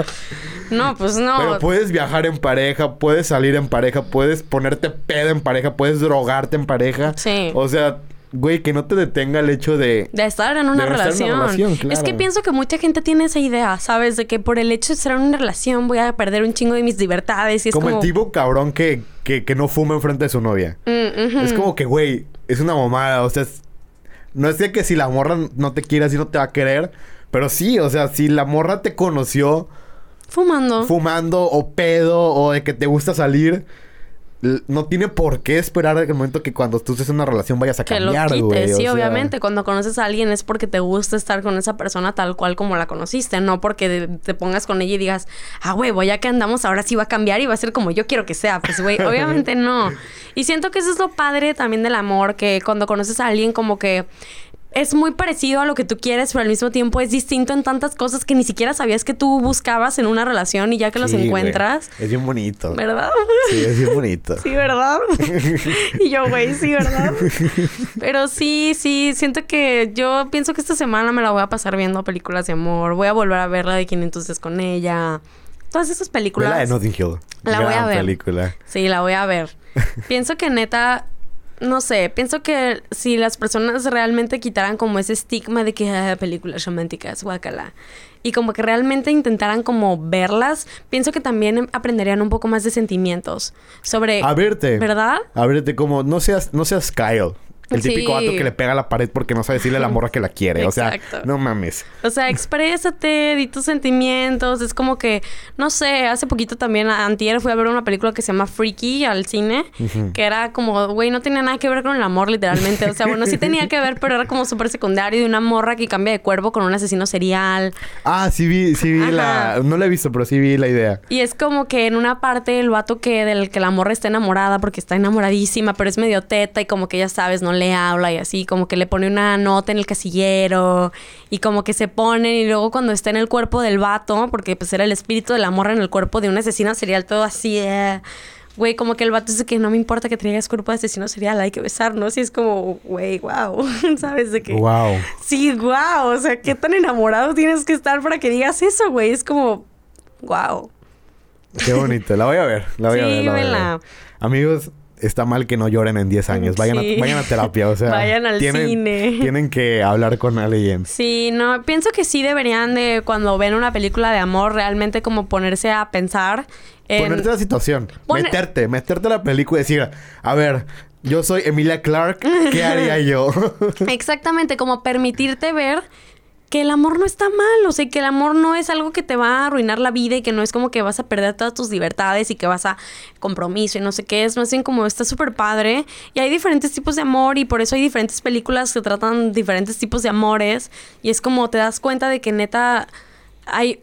No, pues no. Pero puedes viajar en pareja, puedes salir en pareja, puedes ponerte pedo en pareja, puedes drogarte en pareja. Sí. O sea, güey, que no te detenga el hecho de... De estar en una De estar en relación. una relación, Es que claro. pienso que mucha gente tiene esa idea, ¿sabes? De que por el hecho de estar en una relación voy a perder un chingo de mis libertades. Y es como, como. el tipo cabrón que, que, que no fuma enfrente de su novia. Mm. Es como que, güey, es una mamada. O sea, es- no es de que si la morra no te quiere así no te va a querer. Pero sí, o sea, si la morra te conoció Fumando. fumando o pedo o de que te gusta salir, no tiene por qué esperar el momento que cuando tú estés en una relación vayas a que lo cambiar, güey. quites. o Sí, sea, obviamente. Cuando conoces a alguien es porque te gusta estar con esa persona tal cual como la conociste. No porque te pongas con ella y digas, ah, güey, voy ya que andamos, ahora sí va a cambiar y va a ser como yo quiero que sea. Pues, güey, obviamente no. Y siento que eso es lo padre también del amor, que cuando conoces a alguien como que es muy parecido a lo que tú quieres, pero al mismo tiempo es distinto en tantas cosas que ni siquiera sabías que tú buscabas en una relación y ya que los güey. encuentras, Es bien bonito. ¿verdad? Sí, es bien bonito. Sí, ¿verdad? y yo, güey, sí, ¿verdad? Pero sí, sí, siento que yo pienso que esta semana me la voy a pasar viendo películas de amor. Voy a volver a ver la de 500 días con ella. Todas esas películas. la de Notting Hill. La voy a ver. película. Sí, la voy a ver. pienso que neta, no sé, pienso que si las personas realmente quitaran como ese estigma de que ah, películas románticas, guacala, y como que realmente intentaran como verlas, pienso que también aprenderían un poco más de sentimientos sobre... A verte. ¿Verdad? A verte como no seas, no seas Kyle. El típico vato que le pega a la pared porque no sabe decirle a la morra que la quiere. O sea, no mames. O sea, exprésate, di tus sentimientos. Es como que, no sé, hace poquito también, antier fui a ver una película que se llama Freaky al cine, que era como, güey, no tenía nada que ver con el amor, literalmente. O sea, bueno, sí tenía que ver, pero era como súper secundario de una morra que cambia de cuerpo con un asesino serial. Ah, sí vi, sí vi la... No la he visto, pero sí vi la idea. Y es como que en una parte el vato que del que la morra está enamorada porque está enamoradísima, pero es medio teta y como que ya sabes, no le habla y así, como que le pone una nota en el casillero y como que se ponen y luego cuando está en el cuerpo del vato, porque pues era el espíritu de la morra en el cuerpo de un asesino serial todo así, eh, güey, como que el vato dice que no me importa que traigas cuerpo de asesino serial, hay que besarnos y es como, güey, wow, ¿sabes de qué? Wow. Sí, wow, o sea, qué tan enamorado tienes que estar para que digas eso, güey, es como, wow. Qué bonito. La voy a ver. La voy a Sí, ver. la voy a vela. ver. Amigos, está mal que no lloren en 10 años. Vayan, Sí. a, vayan a terapia, o sea. Vayan al tienen, cine. Tienen que hablar con alguien. Sí, no, pienso que sí deberían de cuando ven una película de amor realmente como ponerse a pensar en... Ponerte la situación. Meterte, meterte a la película y decir, a ver, yo soy Emilia Clark, ¿qué haría yo? Exactamente, como permitirte ver que el amor no está mal, o sea, que el amor no es algo que te va a arruinar la vida y que no es como que vas a perder todas tus libertades y que vas a compromiso y no sé qué, es más bien como está súper padre y hay diferentes tipos de amor y por eso hay diferentes películas que tratan diferentes tipos de amores y es como te das cuenta de que neta hay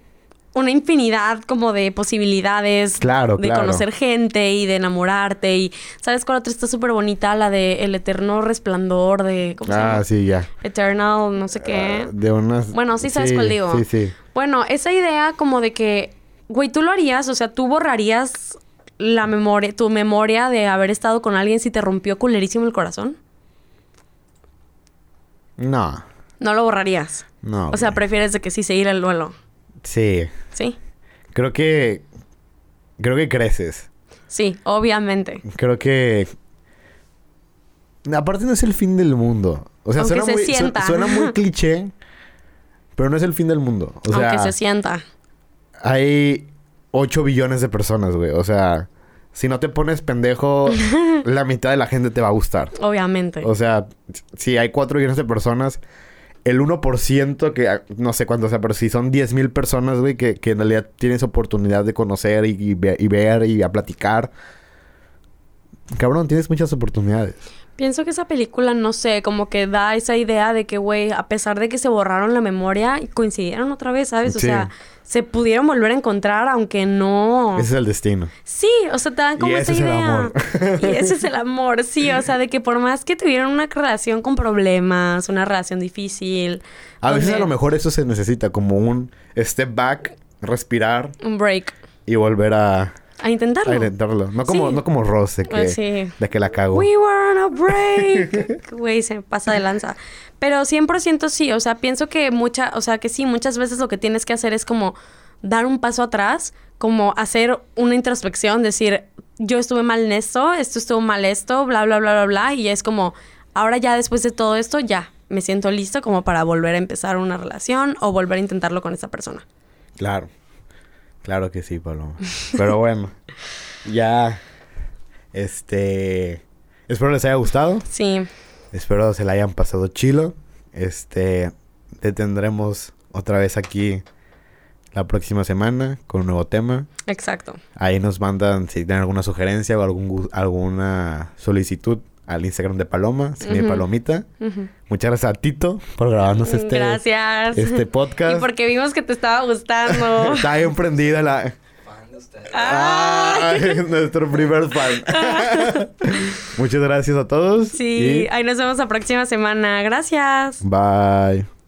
una infinidad como de posibilidades Claro, de claro. conocer gente y de enamorarte y sabes cuál otra está súper bonita la de el eterno resplandor de ¿cómo se ah, llama? sí, ya. Eternal, no sé qué. Ah, de unas... Bueno, sí sabes cuál digo. Sí, sí. Bueno, esa idea como de que, güey, tú lo harías, o sea, tú borrarías la memoria, tu memoria de haber estado con alguien si te rompió culerísimo el corazón. No, No lo borrarías. no. O sea, prefieres de que sí seguir el duelo. Sí. ¿Sí? Creo que... Creo que creces. Sí, obviamente. Creo que... Aparte no es el fin del mundo. O sea, Aunque suena se muy, su- sienta. suena muy cliché, pero no es el fin del mundo. O sea, Aunque se sienta. hay 8 billones de personas, güey. O sea, si no te pones pendejo, la mitad de la gente te va a gustar. Obviamente. O sea, si hay 4 billones de personas, el 1% que, ah, no sé cuánto sea, pero si son 10 mil personas, güey, que, que en realidad tienes oportunidad de conocer y, y ve- y ver y a platicar. Cabrón, tienes muchas oportunidades. Pienso que esa película, no sé, como que da esa idea de que, güey, a pesar de que se borraron la memoria, coincidieron otra vez, ¿sabes? O Sí. sea, se pudieron volver a encontrar, aunque no... Ese es el destino. Sí, o sea, te dan como Y esa ese es el idea. amor. y ese es el amor, sí, o sea, de que por más que tuvieran una relación con problemas, una relación difícil, A veces a lo mejor eso se necesita, como un step back, respirar un break, y volver a, a intentarlo. a intentarlo. No como, Sí. no como Ross, de que, Ah, sí. de que la cago. We were on a break. Güey, se pasa de lanza. Pero 100% sí, o sea, pienso que mucha, o sea, que sí, muchas veces lo que tienes que hacer es como dar un paso atrás, como hacer una introspección, decir, yo estuve mal en esto, esto estuvo mal esto, bla, bla, bla, bla, bla, y es como, ahora ya después de todo esto, ya, me siento listo como para volver a empezar una relación o volver a intentarlo con esa persona. Claro. Claro que sí, Paloma. Pero bueno, ya. Este. Espero les haya gustado. Sí, Espero se la hayan pasado chilo. Este. Te tendremos otra vez aquí la próxima semana con un nuevo tema. exacto. Ahí nos mandan si tienen alguna sugerencia o algún, gu- alguna solicitud al Instagram de Paloma, Cine Ujú. Palomita. Ujú. Muchas gracias a Tito por grabarnos este, Gracias. este podcast. Y porque vimos que te estaba gustando. Está bien prendida la... Fan de ustedes. Ah. Nuestro primer fan. Muchas gracias a todos. Sí, y ahí nos vemos la próxima semana. Gracias. Bye.